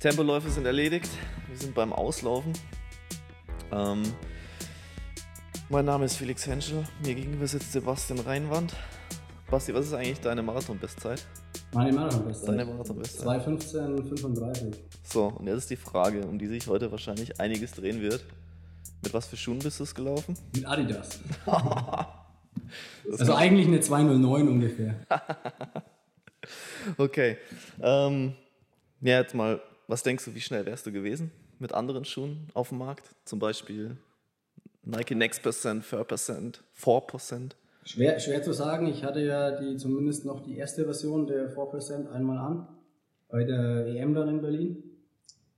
Tempoläufe sind erledigt. Wir sind beim Auslaufen. Ähm, mein Name ist Felix Henschel. Mir gegenüber sitzt Sebastian Reinwand. Basti, was ist eigentlich deine Marathon-Bestzeit? Meine Marathon-Bestzeit? Deine Marathon-Bestzeit. 2,15,35. So, und jetzt ist die Frage, um die sich heute wahrscheinlich einiges drehen wird. Mit was für Schuhen bist du es gelaufen? Mit Adidas. also eigentlich eine 209 ungefähr. okay. Ähm, ja, jetzt mal, was denkst du, wie schnell wärst du gewesen mit anderen Schuhen auf dem Markt? Zum Beispiel Nike Next Percent, 4%, 4%? Schwer, schwer zu sagen. Ich hatte ja die zumindest noch die erste Version der 4% einmal an bei der EM dann in Berlin.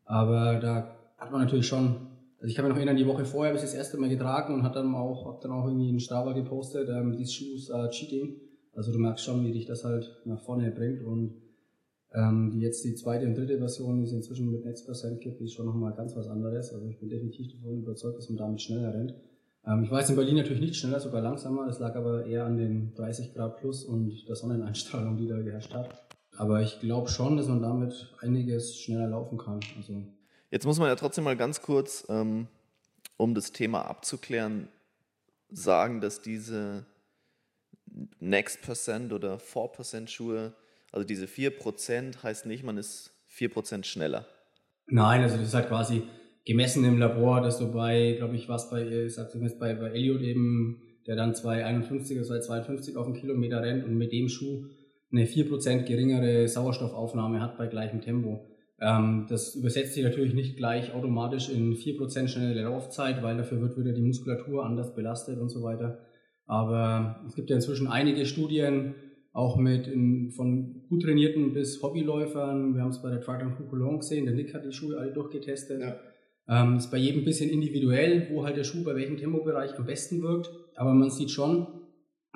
Aber da hat man natürlich schon also ich habe noch erinnern, die Woche vorher habe ich das erste Mal getragen und hat dann auch, hab dann auch irgendwie in Strava gepostet, ähm, these shoes are cheating. Also du merkst schon, wie dich das halt nach vorne bringt und ähm, die jetzt die zweite und dritte Version, es inzwischen mit Next Percent gibt, ist schon nochmal ganz was anderes. Also ich bin definitiv davon überzeugt, dass man damit schneller rennt. Ähm, ich war jetzt in Berlin natürlich nicht schneller, sogar langsamer. Das lag aber eher an den 30 Grad plus und der Sonneneinstrahlung, die da geherrscht hat. Aber ich glaube schon, dass man damit einiges schneller laufen kann. Also Jetzt muss man ja trotzdem mal ganz kurz, ähm, um das Thema abzuklären, sagen, dass diese Next Percent oder 4% Schuhe, also diese 4% heißt nicht, man ist 4% schneller. Nein, also das ist halt quasi gemessen im Labor, dass du bei, glaube ich, was bei, ich sag zumindest bei, bei Elliot eben, der dann 2,51 oder 2,52 auf den Kilometer rennt und mit dem Schuh eine 4% geringere Sauerstoffaufnahme hat bei gleichem Tempo. Ähm, das übersetzt sich natürlich nicht gleich automatisch in 4% schnellere Laufzeit, weil dafür wird wieder die Muskulatur anders belastet und so weiter. Aber es gibt ja inzwischen einige Studien, auch mit in, von gut trainierten bis Hobbyläufern. Wir haben es bei der Triathlon Cologne gesehen, der Nick hat die Schuhe alle durchgetestet. Ja. Ähm, ist bei jedem ein bisschen individuell, wo halt der Schuh bei welchem Tempobereich am besten wirkt. Aber man sieht schon,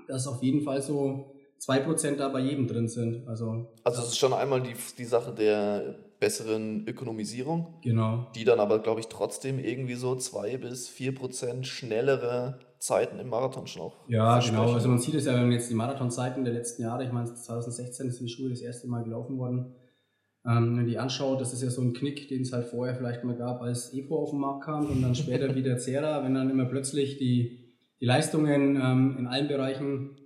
dass auf jeden Fall so 2% da bei jedem drin sind. Also, also es ist schon einmal die, die Sache der besseren Ökonomisierung. Genau. Die dann aber, glaube ich, trotzdem irgendwie so 2 bis 4% schnellere Zeiten im Marathon schon auch. Ja, genau. Also man sieht es ja, wenn man jetzt die Marathonzeiten der letzten Jahre, ich meine 2016 sind die Schuhe das erste Mal gelaufen worden, ähm, wenn man die anschaut, das ist ja so ein Knick, den es halt vorher vielleicht mal gab, als Epo auf den Markt kam und dann später wieder Zera, wenn dann immer plötzlich die, die Leistungen ähm, in allen Bereichen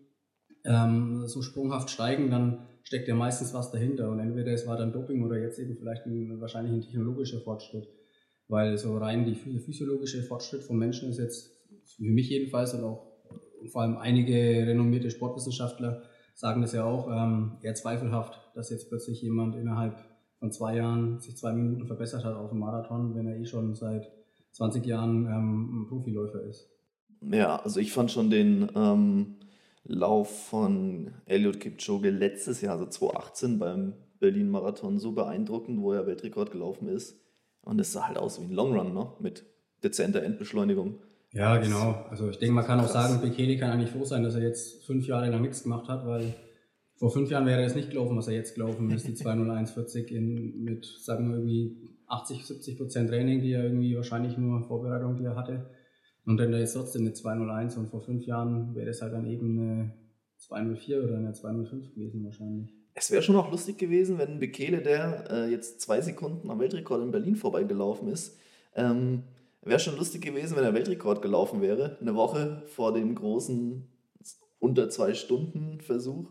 ähm, so sprunghaft steigen, dann steckt ja meistens was dahinter. Und entweder es war dann Doping oder jetzt eben vielleicht ein, wahrscheinlich ein technologischer Fortschritt. Weil so rein die physiologische Fortschritt vom Menschen ist jetzt, für mich jedenfalls und auch vor allem einige renommierte Sportwissenschaftler sagen das ja auch, ähm, eher zweifelhaft, dass jetzt plötzlich jemand innerhalb von zwei Jahren sich zwei Minuten verbessert hat auf dem Marathon, wenn er eh schon seit 20 Jahren ähm, ein Profiläufer ist. Ja, also ich fand schon den ähm, Lauf von Eliud Kipchoge letztes Jahr, also 2018 beim Berlin-Marathon so beeindruckend, wo er Weltrekord gelaufen ist. Und es sah halt aus wie ein Longrun, ne? mit dezenter Endbeschleunigung. Ja, genau. Also ich denke, man kann krass. auch sagen, Bekele kann eigentlich froh sein, dass er jetzt fünf Jahre lang nichts gemacht hat, weil vor fünf Jahren wäre es nicht gelaufen, was er jetzt gelaufen ist, die 20140 in, mit, sagen wir, irgendwie 80, 70 Prozent Training, die er irgendwie wahrscheinlich nur Vorbereitung, die er hatte. Und dann ist trotzdem eine 201 und vor fünf Jahren wäre das halt dann eben eine 204 oder eine 205 gewesen wahrscheinlich. Es wäre schon auch lustig gewesen, wenn Bekele, der äh, jetzt zwei Sekunden am Weltrekord in Berlin vorbeigelaufen ist, ähm, wäre schon lustig gewesen, wenn er Weltrekord gelaufen wäre, eine Woche vor dem großen unter zwei Stunden Versuch.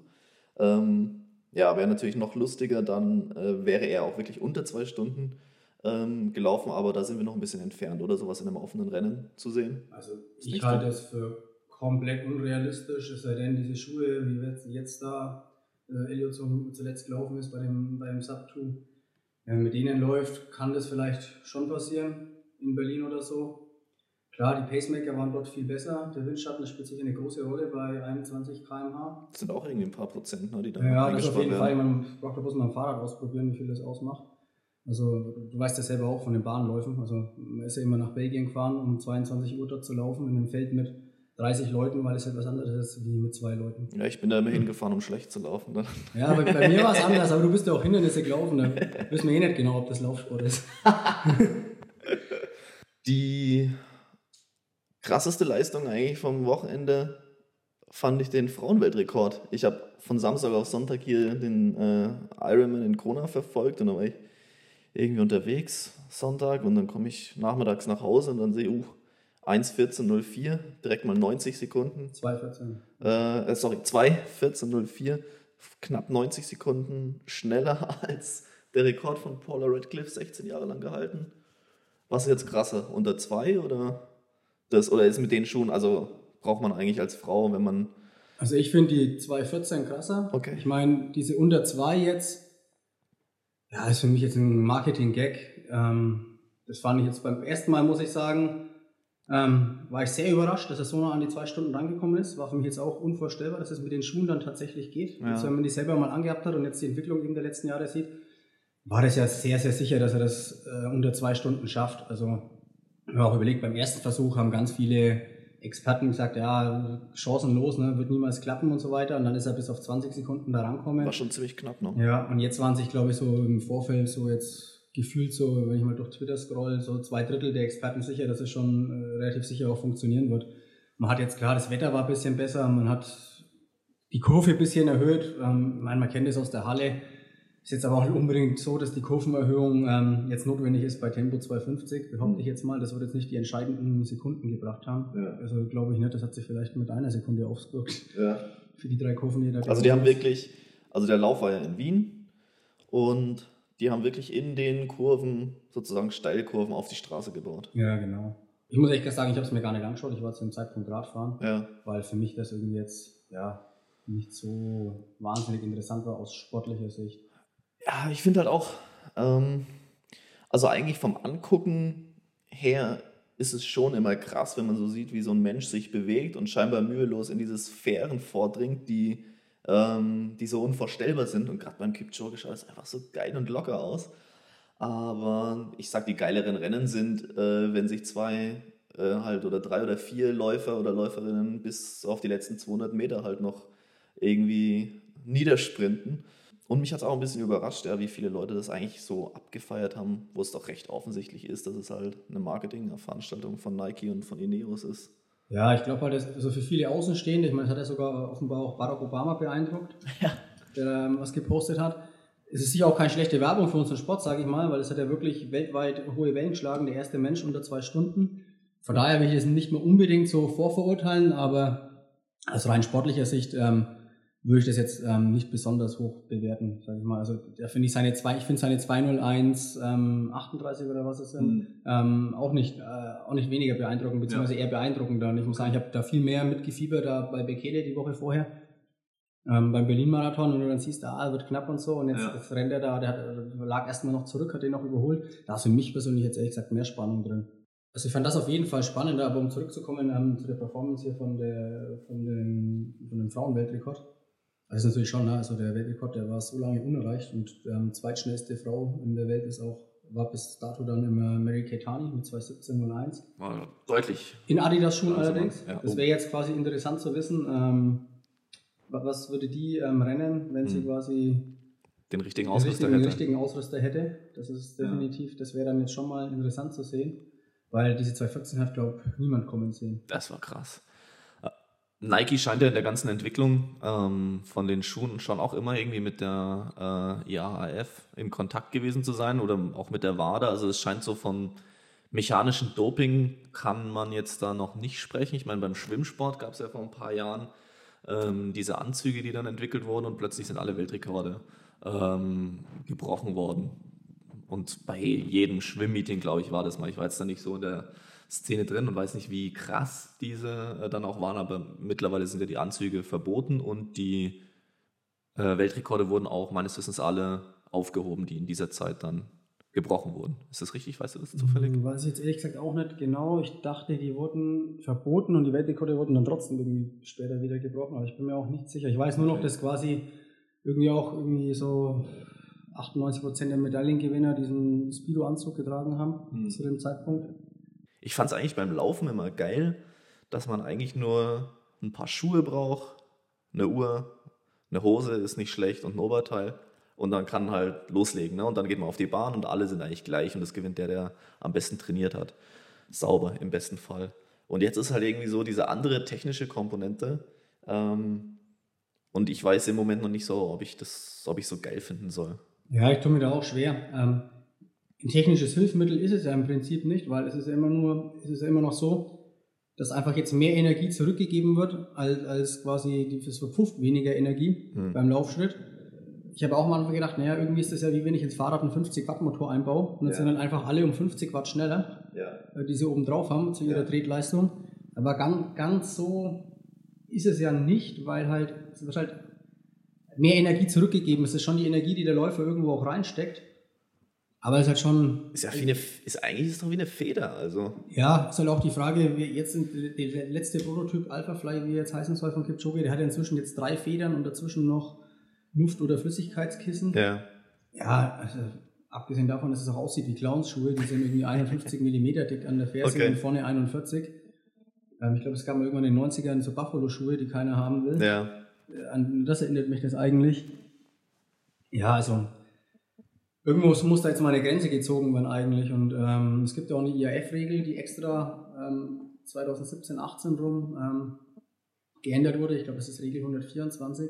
Ähm, ja, wäre natürlich noch lustiger, dann äh, wäre er auch wirklich unter zwei Stunden ähm, gelaufen, aber da sind wir noch ein bisschen entfernt, oder? Sowas in einem offenen Rennen zu sehen. Also ich halte es für komplett unrealistisch, es sei denn, diese Schuhe, wie jetzt da äh, Elliot zuletzt gelaufen ist bei dem, bei dem Sub 2, wenn mit denen läuft, kann das vielleicht schon passieren, in Berlin oder so. Klar, die Pacemaker waren dort viel besser. Der Windschatten spielt sicher eine große Rolle bei 21 km/h. Das sind auch irgendwie ein paar Prozent, ne, die da Ja, das auf jeden werden. Fall. Man braucht bloß mal ein Fahrrad ausprobieren, wie viel das ausmacht. Also du weißt ja selber auch von den Bahnläufen. Also man ist ja immer nach Belgien gefahren, um 22 Uhr dort zu laufen in einem Feld mit 30 Leuten, weil es halt was anderes ist wie mit zwei Leuten. Ja, ich bin da immer hingefahren, um schlecht zu laufen. Dann. Ja, aber bei mir war es anders, aber du bist ja auch Hindernisse gelaufen, da wissen wir eh nicht genau, ob das Laufsport ist. Die krasseste Leistung eigentlich vom Wochenende fand ich den Frauenweltrekord. Ich habe von Samstag auf Sonntag hier den äh, Ironman in Kona verfolgt und da war ich irgendwie unterwegs Sonntag und dann komme ich nachmittags nach Hause und dann sehe, uh, 1.14.04, direkt mal 90 Sekunden. 2.14. Äh, sorry, 2.14.04, knapp 90 Sekunden schneller als der Rekord von Paula Radcliffe, 16 Jahre lang gehalten. Was ist jetzt krasser, unter 2 oder das, oder ist mit den Schuhen, also braucht man eigentlich als Frau, wenn man. Also ich finde die 2.14 krasser. Okay. Ich meine, diese unter 2 jetzt, ja, ist für mich jetzt ein Marketing-Gag. Ähm, das fand ich jetzt beim ersten Mal, muss ich sagen, ähm, war ich sehr überrascht, dass er so nah an die zwei Stunden rangekommen ist. War für mich jetzt auch unvorstellbar, dass es mit den Schuhen dann tatsächlich geht. Ja. Jetzt, wenn man die selber mal angehabt hat und jetzt die Entwicklung eben der letzten Jahre sieht, war das ja sehr, sehr sicher, dass er das äh, unter zwei Stunden schafft. Also, wenn man auch überlegt, beim ersten Versuch haben ganz viele Experten gesagt, ja, chancenlos, ne, wird niemals klappen und so weiter. Und dann ist er bis auf 20 Sekunden da rankommen. War schon ziemlich knapp noch. Ja, und jetzt waren sich, glaube ich, so im Vorfeld so jetzt gefühlt so, wenn ich mal durch Twitter scroll, so zwei Drittel der Experten sicher, dass es schon äh, relativ sicher auch funktionieren wird. Man hat jetzt klar, das Wetter war ein bisschen besser, man hat die Kurve ein bisschen erhöht. Ähm, ich meine, man kennt es aus der Halle. Ist jetzt aber auch nicht unbedingt so, dass die Kurvenerhöhung ähm, jetzt notwendig ist bei Tempo 250, behaupte ich jetzt mal. Das wird jetzt nicht die entscheidenden Sekunden gebracht haben. Ja. Also glaube ich nicht, das hat sich vielleicht mit einer Sekunde aufgewirkt Ja. für die drei Kurven, die da Also die haben wirklich, also der Lauf war ja in Wien und die haben wirklich in den Kurven, sozusagen Steilkurven auf die Straße gebaut. Ja, genau. Ich muss echt sagen, ich habe es mir gar nicht angeschaut. Ich war zu dem Zeitpunkt Radfahren, Ja. weil für mich das irgendwie jetzt ja nicht so wahnsinnig interessant war aus sportlicher Sicht. Ja, ich finde halt auch, ähm, also eigentlich vom Angucken her ist es schon immer krass, wenn man so sieht, wie so ein Mensch sich bewegt und scheinbar mühelos in diese Sphären vordringt, die, ähm, die so unvorstellbar sind. Und gerade beim Kipchoge schaut es einfach so geil und locker aus. Aber ich sag, die geileren Rennen sind, äh, wenn sich zwei äh, halt oder drei oder vier Läufer oder Läuferinnen bis auf die letzten 200 Meter halt noch irgendwie niedersprinten. Und mich hat es auch ein bisschen überrascht, ja, wie viele Leute das eigentlich so abgefeiert haben, wo es doch recht offensichtlich ist, dass es halt eine Marketingveranstaltung von Nike und von Ineos ist. Ja, ich glaube halt, das, also für viele Außenstehende, ich meine, das hat ja sogar offenbar auch Barack Obama beeindruckt, der ähm, was gepostet hat. Es ist sicher auch keine schlechte Werbung für unseren Sport, sage ich mal, weil es hat ja wirklich weltweit hohe Wellen geschlagen, der erste Mensch unter zwei Stunden. Von daher will ich das nicht mehr unbedingt so vorverurteilen, aber aus rein sportlicher Sicht ähm, würde ich das jetzt ähm, nicht besonders hoch bewerten, sage ich mal. Also da finde ich seine zwei, ich finde seine 201 ähm, 38 oder was es sind, Mhm. ähm, auch nicht äh, auch nicht weniger beeindruckend, beziehungsweise eher beeindruckender. Und ich muss sagen, ich habe da viel mehr mitgefiebert da bei Bekele die Woche vorher. Ähm, beim Berlin-Marathon, und du dann siehst, ah, wird knapp und so, und jetzt, Ja. jetzt rennt er da, der hat, äh, lag erstmal noch zurück, hat den noch überholt. Da ist für mich persönlich jetzt ehrlich gesagt mehr Spannung drin. Also ich fand das auf jeden Fall spannender, aber um zurückzukommen ähm, zu der Performance hier von, der, von, dem, von dem Frauenweltrekord. Also ist natürlich schon, ne? also der Weltrekord, der war so lange unerreicht und ähm, zweitschnellste Frau in der Welt ist auch, war bis dato dann immer Mary Keitani mit 2.17.01. War deutlich. In Adidas-Schuhen Also, allerdings. ja. Das wäre jetzt quasi interessant zu wissen, ähm, wa- was würde die ähm, rennen, wenn sie Hm. quasi Den richtigen den Ausrüster richtigen, den hätte. richtigen Ausrüster hätte. Das ist Ja. definitiv, das wäre dann jetzt schon mal interessant zu sehen. Weil diese 214 hat, glaube ich, niemand kommen sehen. Das war krass. Nike scheint ja in der ganzen Entwicklung ähm, von den Schuhen schon auch immer irgendwie mit der äh, IAAF in Kontakt gewesen zu sein oder auch mit der WADA. Also es scheint so von mechanischem Doping kann man jetzt da noch nicht sprechen. Ich meine, beim Schwimmsport gab es ja vor ein paar Jahren ähm, diese Anzüge, die dann entwickelt wurden und plötzlich sind alle Weltrekorde ähm, gebrochen worden. Und bei jedem Schwimmmeeting, glaube ich, war das mal. Ich war jetzt da nicht so in der Szene drin und weiß nicht, wie krass diese äh, dann auch waren, aber mittlerweile sind ja die Anzüge verboten und die äh, Weltrekorde wurden auch meines Wissens alle aufgehoben, die in dieser Zeit dann gebrochen wurden. Ist das richtig? Weißt du das zufällig? Hm, Weiß ich jetzt ehrlich gesagt auch nicht genau. Ich dachte, die wurden verboten und die Weltrekorde wurden dann trotzdem irgendwie später wieder gebrochen, aber ich bin mir auch nicht sicher. Ich weiß nur noch, dass quasi irgendwie auch irgendwie so 98% der Medaillengewinner diesen Speedo-Anzug getragen haben Hm. zu dem Zeitpunkt. Ich fand es eigentlich beim Laufen immer geil, dass man eigentlich nur ein paar Schuhe braucht, eine Uhr, eine Hose ist nicht schlecht und ein Oberteil. Und dann kann halt loslegen. Ne? Und dann geht man auf die Bahn und alle sind eigentlich gleich und das gewinnt der, der am besten trainiert hat. Sauber im besten Fall. Und jetzt ist halt irgendwie so diese andere technische Komponente. Ähm, und ich weiß im Moment noch nicht so, ob ich das, ob ich so geil finden soll. Ja, ich tue mir da auch schwer. Ähm, ein technisches Hilfsmittel ist es ja im Prinzip nicht, weil es ist ja immer nur, es ist ja immer noch so, dass einfach jetzt mehr Energie zurückgegeben wird, als, als quasi das verpufft weniger Energie hm. beim Laufschritt. Ich habe auch am Anfang gedacht, naja, irgendwie ist das ja wie wenn ich ins Fahrrad einen 50 Watt Motor einbaue und dann ja. sind dann einfach alle um 50 Watt schneller, ja. Äh, die sie oben drauf haben zu ihrer ja. Tretleistung. Aber ganz, ganz so ist es ja nicht, weil halt, es wird halt mehr Energie zurückgegeben. Es ist schon die Energie, die der Läufer irgendwo auch reinsteckt. Aber es ist halt schon. Ist ja wie eine, ist eigentlich ist doch wie eine Feder, also. Ja, ist halt auch die Frage, wir jetzt sind der letzte Prototyp Alpha Fly, wie jetzt heißen soll von Kipchoge, der hat ja inzwischen jetzt drei Federn und dazwischen noch Luft- oder Flüssigkeitskissen. Ja. Ja, also abgesehen davon, dass es auch aussieht wie Clownsschuhe, die sind irgendwie 51 mm dick an der Ferse okay. und vorne 41. Ähm, ich glaube, es gab mal irgendwann in den 90ern so Buffalo-Schuhe, die keiner haben will. Ja. Äh, an das erinnert mich das eigentlich. Ja, also irgendwo muss da jetzt mal eine Grenze gezogen werden eigentlich. Und ähm, es gibt ja auch eine IAF-Regel, die extra ähm, 2017, 18 rum ähm, geändert wurde. Ich glaube, das ist Regel 124,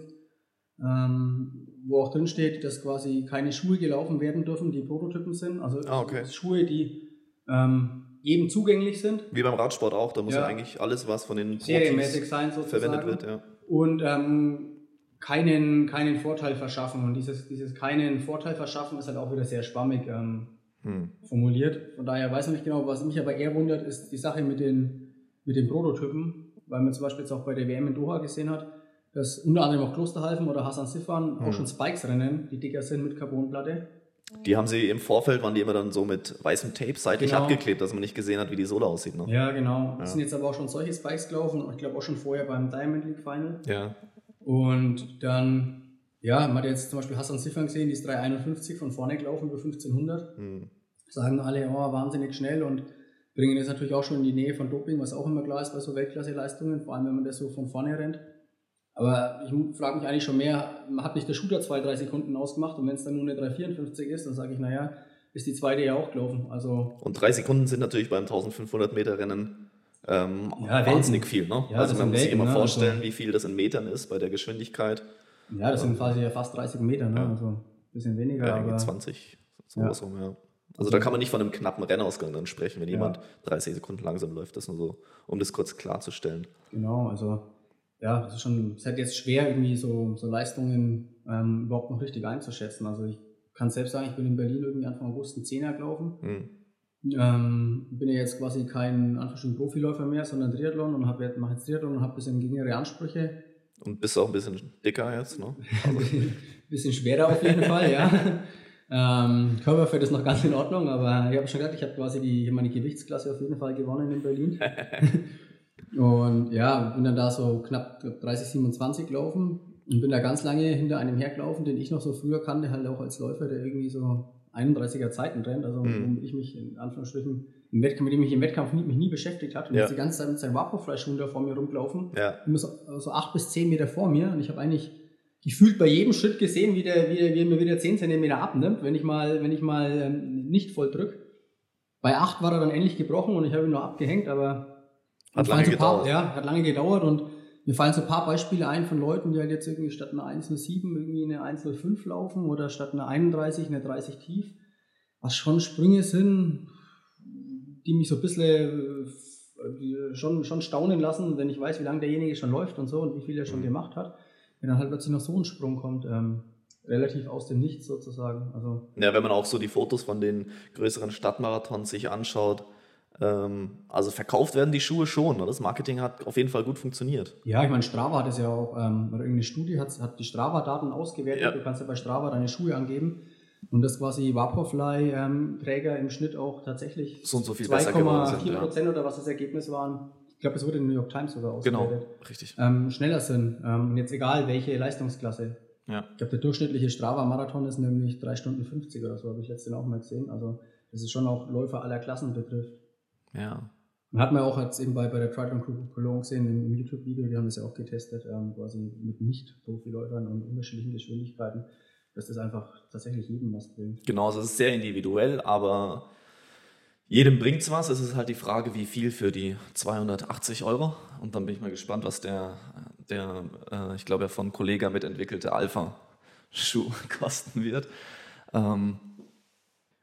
ähm, wo auch drin steht, dass quasi keine Schuhe gelaufen werden dürfen, die Prototypen sind. Also ah, okay. Schuhe, die ähm, jedem zugänglich sind. Wie beim Radsport auch, da muss ja, ja eigentlich alles, was von den sozusagen. verwendet wird. Ja. Und ähm, keinen, keinen Vorteil verschaffen. Und dieses, dieses keinen Vorteil verschaffen ist halt auch wieder sehr schwammig ähm, hm. formuliert. Von daher weiß ich nicht genau, was mich aber eher wundert, ist die Sache mit den, mit den Prototypen, weil man zum Beispiel jetzt auch bei der WM in Doha gesehen hat, dass unter anderem auch Klosterhalfen oder Hassan Sifan hm. auch schon Spikes rennen, die dicker sind mit Carbonplatte. Die haben sie im Vorfeld, waren die immer dann so mit weißem Tape seitlich genau. abgeklebt, dass man nicht gesehen hat, wie die Sohle aussieht. Ne? Ja, genau. Es ja. sind jetzt aber auch schon solche Spikes gelaufen und ich glaube auch schon vorher beim Diamond League Final. Ja. Und dann, ja, man hat jetzt zum Beispiel Hassan Siffern gesehen, die ist 351 von vorne gelaufen über 1500. Mhm. Sagen alle, oh, wahnsinnig schnell und bringen das natürlich auch schon in die Nähe von Doping, was auch immer klar ist bei so Weltklasse-Leistungen, vor allem wenn man das so von vorne rennt. Aber ich frage mich eigentlich schon mehr, hat nicht der Shooter zwei, drei Sekunden ausgemacht und wenn es dann nur eine 354 ist, dann sage ich, naja, ist die zweite ja auch gelaufen. Also und drei Sekunden sind natürlich beim 1500 Meter Rennen ähm, ja, wahnsinnig viel. Ne? Ja, also man muss sich immer ne? vorstellen, also, wie viel das in Metern ist bei der Geschwindigkeit. Ja, das sind quasi ja fast 30 Meter, ne? also ein bisschen weniger. Ja, aber 20, sowas ja. rum, ja. Also da kann man nicht von einem knappen Rennausgang dann sprechen, wenn jemand 30 Sekunden langsam läuft. Das nur so, um das kurz klarzustellen. Genau, also ja, es ist schon, es ist halt jetzt schwer, irgendwie so, so Leistungen ähm, überhaupt noch richtig einzuschätzen. Also ich kann selbst sagen, ich bin in Berlin irgendwie Anfang August ein Zehner gelaufen. Hm. Ähm, bin ja jetzt quasi kein Anführungsstrichen Profiläufer mehr, sondern Triathlon und habe mache jetzt Triathlon und habe ein bisschen geringere Ansprüche. Und bist auch ein bisschen dicker jetzt, ne? Also. ein bisschen schwerer auf jeden Fall, ja. Ähm, Körperfett ist noch ganz in Ordnung, aber ich habe schon gesagt, ich habe quasi die, meine Gewichtsklasse auf jeden Fall gewonnen in Berlin. und ja, bin dann da so knapp 30, 27 gelaufen und bin da ganz lange hinter einem hergelaufen, den ich noch so früher kannte, halt auch als Läufer, der irgendwie so 31er Zeiten rennt, also mhm. womit ich mich in Anführungsstrichen im Wettkampf, mit dem ich im Wettkampf nie, mich nie beschäftigt hat. Und ja. jetzt die ganze Zeit mit seinen Vaporfly-Schuhen da vor mir rumgelaufen. Ja. So, acht bis zehn Meter vor mir. Und ich habe eigentlich gefühlt bei jedem Schritt gesehen, wie der, wie der, wie er mir wieder zehn Zentimeter abnimmt, wenn ich mal, wenn ich mal ähm, nicht voll drück. Bei acht war er dann endlich gebrochen und ich habe ihn noch abgehängt, aber hat lange gedauert. Paar, ja, hat lange gedauert und mir fallen so ein paar Beispiele ein von Leuten, die halt jetzt irgendwie statt einer 107 irgendwie eine 105 laufen oder statt einer 31 eine 30 tief was schon Sprünge sind, die mich so ein bisschen äh, schon, schon staunen lassen, wenn ich weiß, wie lange derjenige schon läuft und so und wie viel er schon mhm. gemacht hat. Wenn dann halt plötzlich noch so ein Sprung kommt, ähm, relativ aus dem Nichts sozusagen. Also ja, wenn man auch so die Fotos von den größeren Stadtmarathons sich anschaut, also verkauft werden die Schuhe schon. Das Marketing hat auf jeden Fall gut funktioniert. Ja, ich meine, Strava hat es ja auch, ähm, oder irgendeine Studie hat, hat die Strava-Daten ausgewertet. Ja. Du kannst ja bei Strava deine Schuhe angeben. Und dass quasi Vaporfly-Träger ähm, im Schnitt auch tatsächlich so so 2,4 Prozent ja. oder was das Ergebnis waren. Ich glaube, es wurde in New York Times sogar genau, ausgewertet. Genau, richtig. Ähm, schneller sind. Ähm, jetzt egal, welche Leistungsklasse. Ja. Ich glaube, der durchschnittliche Strava-Marathon ist nämlich 3 Stunden 50 oder so, habe ich letztens auch mal gesehen. Also, das ist schon auch Läufer aller Klassen betrifft. Ja. Man hat man auch jetzt eben bei, bei der Triathlon Crew Cologne gesehen, im YouTube-Video, die haben das ja auch getestet, ähm, quasi mit Nicht-Profiläufern und unterschiedlichen Geschwindigkeiten dass das einfach tatsächlich jedem was bringt. Genau, also es ist sehr individuell, aber jedem bringt es was. Es ist halt die Frage, wie viel für die 280 Euro. Und dann bin ich mal gespannt, was der, der äh, ich glaube, ja von Kollega mitentwickelte Alpha-Schuh kosten wird. Ähm,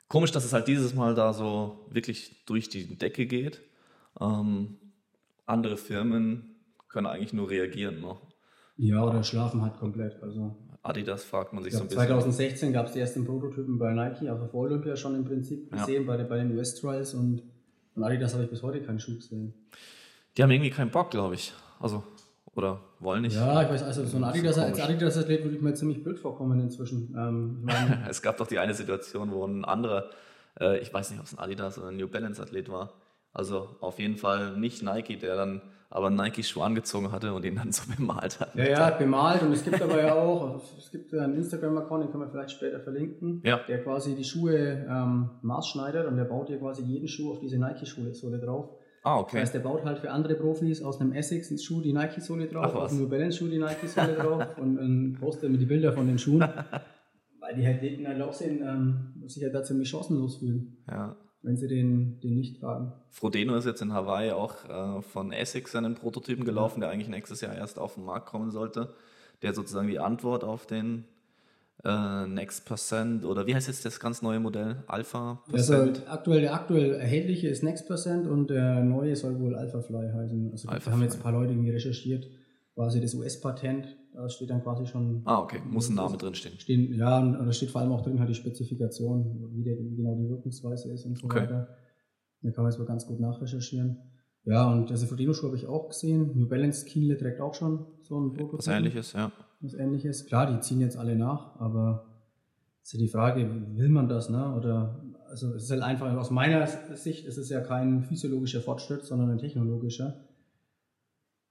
Komisch, dass es halt dieses Mal da so wirklich durch die Decke geht. Ähm, andere Firmen können eigentlich nur reagieren. Ne? Ja, oder schlafen halt komplett. Also Adidas fragt man sich ja, so ein bisschen. 2016 gab es die ersten Prototypen bei Nike, also vor Olympia schon im Prinzip gesehen, ja. bei, bei den US-Trials und von Adidas habe ich bis heute keinen Schuh gesehen. Die haben irgendwie keinen Bock, glaube ich. Also, oder wollen nicht. Ja, ich weiß, also so ein Adidas-Athlet Adidas würde ich mir ziemlich blöd vorkommen inzwischen. Ähm, es gab doch die eine Situation, wo ein anderer, äh, ich weiß nicht, ob es ein Adidas oder ein New Balance-Athlet war, also auf jeden Fall nicht Nike, der dann aber einen Nike-Schuh angezogen hatte und ihn dann so bemalt hat. Ja, ja, bemalt und es gibt aber ja auch, es gibt einen Instagram-Account, den können wir vielleicht später verlinken, ja. der quasi die Schuhe ähm, maßschneidert und der baut dir quasi jeden Schuh auf diese Nike-Sohle drauf. Ah, okay. Das heißt, der baut halt für andere Profis aus einem Essex-Schuh die Nike-Sohle drauf, aus einem New Balance-Schuh die Nike-Sohle drauf und, und postet mir die Bilder von den Schuhen. weil die halt halt auch sehen, ähm, sich halt da ziemlich chancenlos fühlen. Ja wenn sie den, den nicht tragen. Frodeno ist jetzt in Hawaii auch äh, von Essex seinen Prototypen gelaufen, der eigentlich nächstes Jahr erst auf den Markt kommen sollte. Der sozusagen die Antwort auf den äh, Next Percent oder wie heißt jetzt das ganz neue Modell? Alpha Percent? Also aktuell, der aktuell erhältliche ist Next Percent und der neue soll wohl Alpha Fly heißen. Also Alpha haben jetzt ein paar Leute irgendwie recherchiert, quasi das US-Patent da steht dann quasi schon. Ah, okay. Muss ein Name drin stehen. stehen. Ja, und da steht vor allem auch drin halt die Spezifikation, wie, der, wie genau die Wirkungsweise ist und so okay. weiter. Da kann man jetzt mal ganz gut nachrecherchieren. Ja, und der Sefrodino-Schuh habe ich auch gesehen. New Balance Kienle trägt auch schon so ein Prototyp. Was ähnliches, ja. Was ähnliches. Klar, die ziehen jetzt alle nach, aber ist ja die Frage, will man das, ne? Oder, also es ist halt einfach, aus meiner Sicht ist es ja kein physiologischer Fortschritt, sondern ein technologischer.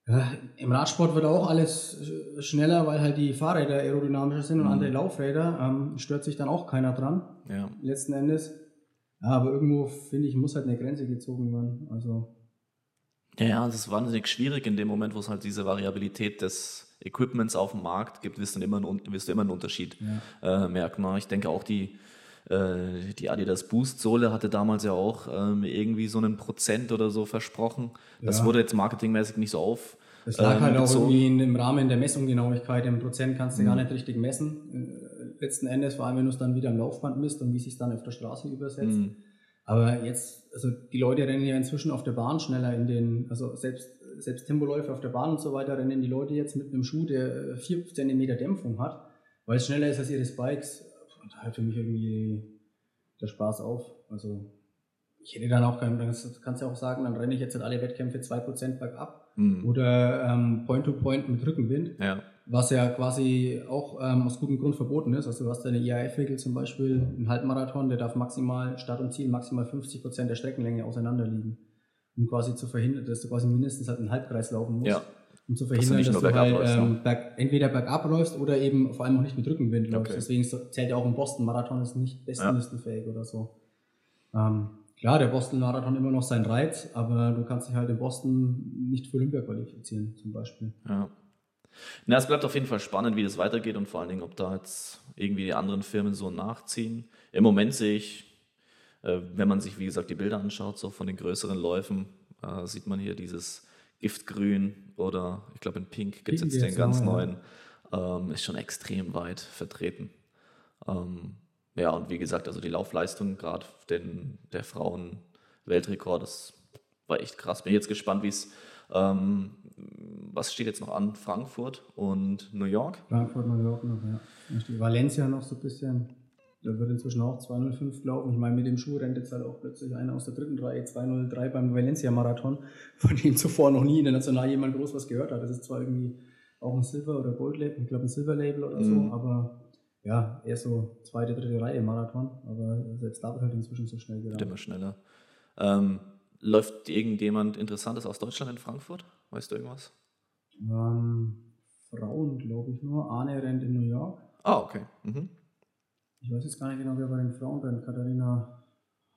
Ja, Im Radsport wird auch alles schneller, weil halt die Fahrräder aerodynamischer sind und mhm. andere Laufräder. Ähm, stört sich dann auch keiner dran. Ja. Letzten Endes. Ja, aber irgendwo, finde ich, muss halt eine Grenze gezogen werden. Also. Ja, ja, das ist wahnsinnig schwierig in dem Moment, wo es halt diese Variabilität des Equipments auf dem Markt gibt, wirst du immer, wirst du immer einen Unterschied ja. äh, merken. Ich denke auch die, äh, die Adidas Boost Sohle hatte damals ja auch ähm, irgendwie so einen Prozent oder so versprochen. Das ja. wurde jetzt marketingmäßig nicht so auf. Das lag halt ähm, auch irgendwie im Rahmen der Messunggenauigkeit. Im Prozent kannst du mhm. gar nicht richtig messen. Äh, letzten Endes, vor allem wenn du es dann wieder am Laufband misst und wie sich dann auf der Straße übersetzt. Mhm. Aber jetzt, also die Leute rennen ja inzwischen auf der Bahn schneller in den, also selbst, selbst Tempoläufe auf der Bahn und so weiter rennen die Leute jetzt mit einem Schuh, der 4 cm Dämpfung hat, weil es schneller ist als ihre Spikes und da hört für mich irgendwie der Spaß auf. Also ich hätte dann auch keinen, dann kannst du ja auch sagen, dann renne ich jetzt in alle Wettkämpfe 2% bergab mhm. oder ähm, Point-to-Point mit Rückenwind, ja. Was ja quasi auch ähm, aus gutem Grund verboten ist. Also du hast deine IAF-Regel zum Beispiel, ein Halbmarathon, der darf maximal, Start und Ziel maximal 50% der Streckenlänge auseinander liegen. Um quasi zu verhindern, dass du quasi mindestens halt einen Halbkreis laufen musst. Ja um zu verhindern, dass du, dass du halt ähm, berg, entweder bergab läufst oder eben vor allem auch nicht mit Rückenwind läufst. Okay. Deswegen zählt ja auch ein Boston-Marathon ist nicht bestenlistenfähig ja. oder so. Ähm, klar, der Boston-Marathon immer noch seinen Reiz, aber du kannst dich halt in Boston nicht für Olympia qualifizieren, zum Beispiel. Ja. Na, es bleibt auf jeden Fall spannend, wie das weitergeht und vor allen Dingen, ob da jetzt irgendwie die anderen Firmen so nachziehen. Im Moment sehe ich, äh, wenn man sich, wie gesagt, die Bilder anschaut, so von den größeren Läufen, äh, sieht man hier dieses Giftgrün oder ich glaube in Pink gibt es jetzt den ganz auch, neuen, ähm, ist schon extrem weit vertreten. Ähm, ja, und wie gesagt, also die Laufleistung gerade der Frauen Weltrekord, das war echt krass. Bin jetzt gespannt, wie es, ähm, was steht jetzt noch an? Frankfurt und New York? Frankfurt, New York noch, ja. Valencia noch so ein bisschen. Da wird inzwischen auch 205 laufen. Ich meine, mit dem Schuh rennt jetzt halt auch plötzlich einer aus der dritten Reihe 203 beim Valencia-Marathon, von dem zuvor noch nie international jemand groß was gehört hat. Das ist zwar irgendwie auch ein Silver- oder Gold-Label, ich glaube ein Silver-Label oder so, mhm. aber ja, eher so zweite, dritte Reihe Marathon. Aber selbst da wird halt inzwischen so schnell gerannt. Immer schneller. Ähm, läuft irgendjemand Interessantes aus Deutschland in Frankfurt? Weißt du irgendwas? Ähm, Frauen, glaube ich nur. Arne rennt in New York. Ah, okay. Mhm ich weiß jetzt gar nicht genau, wer bei den Frauen rennt. Katharina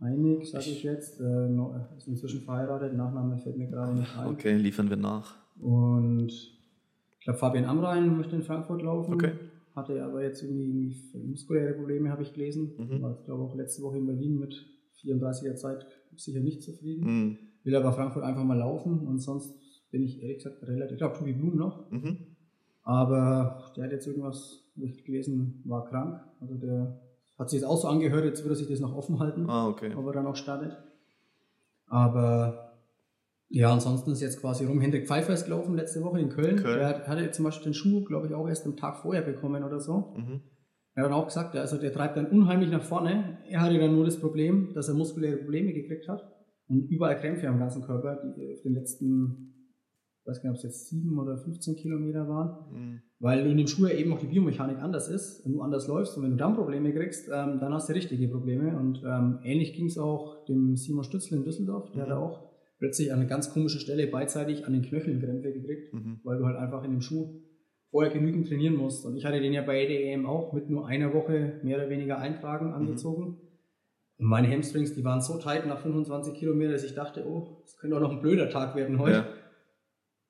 Heinig, sage ich jetzt, äh, ist inzwischen verheiratet, Nachname fällt mir gerade nicht ein. Okay, liefern wir nach. Und ich glaube, Fabian Amrein möchte in Frankfurt laufen. Okay. Hatte aber jetzt irgendwie muskuläre Probleme, habe ich gelesen. Mhm. War, glaube auch letzte Woche in Berlin mit 34er Zeit sicher nicht zufrieden. Mhm. Will aber Frankfurt einfach mal laufen und sonst bin ich ehrlich gesagt relativ. Ich glaube, Tobi Blum noch. Mhm. Aber der hat jetzt irgendwas, wo ich gelesen war, krank. Also der Hat sich jetzt auch so angehört, jetzt würde sich das noch offen halten, Ah, okay. ob er dann auch startet. Aber ja, ansonsten ist jetzt quasi rum. Hendrik Pfeiffer ist gelaufen letzte Woche in Köln. Köln. Der hat- hatte jetzt zum Beispiel den Schuh, glaube ich, auch erst am Tag vorher bekommen oder so. Mhm. Er hat dann auch gesagt, also der treibt dann unheimlich nach vorne. Er hatte dann nur das Problem, dass er muskuläre Probleme gekriegt hat und überall Krämpfe am ganzen Körper, die auf den letzten, ich weiß gar nicht, ob es jetzt sieben oder 15 Kilometer waren, Mhm. weil in dem Schuh ja eben auch die Biomechanik anders ist und du anders läufst und wenn du dann Probleme kriegst, ähm, dann hast du richtige Probleme und ähm, ähnlich ging es auch dem Simon Stützl in Düsseldorf, der Mhm. hat auch plötzlich an einer ganz komischen Stelle beidseitig an den Knöcheln Krämpfe gekriegt Mhm. weil du halt einfach in dem Schuh vorher genügend trainieren musst. Und ich hatte den ja bei der EM auch mit nur einer Woche mehr oder weniger eintragen angezogen. Und meine Hamstrings, die waren so tight nach 25 Kilometern, dass ich dachte, oh, das könnte auch noch ein blöder Tag werden heute. Ja.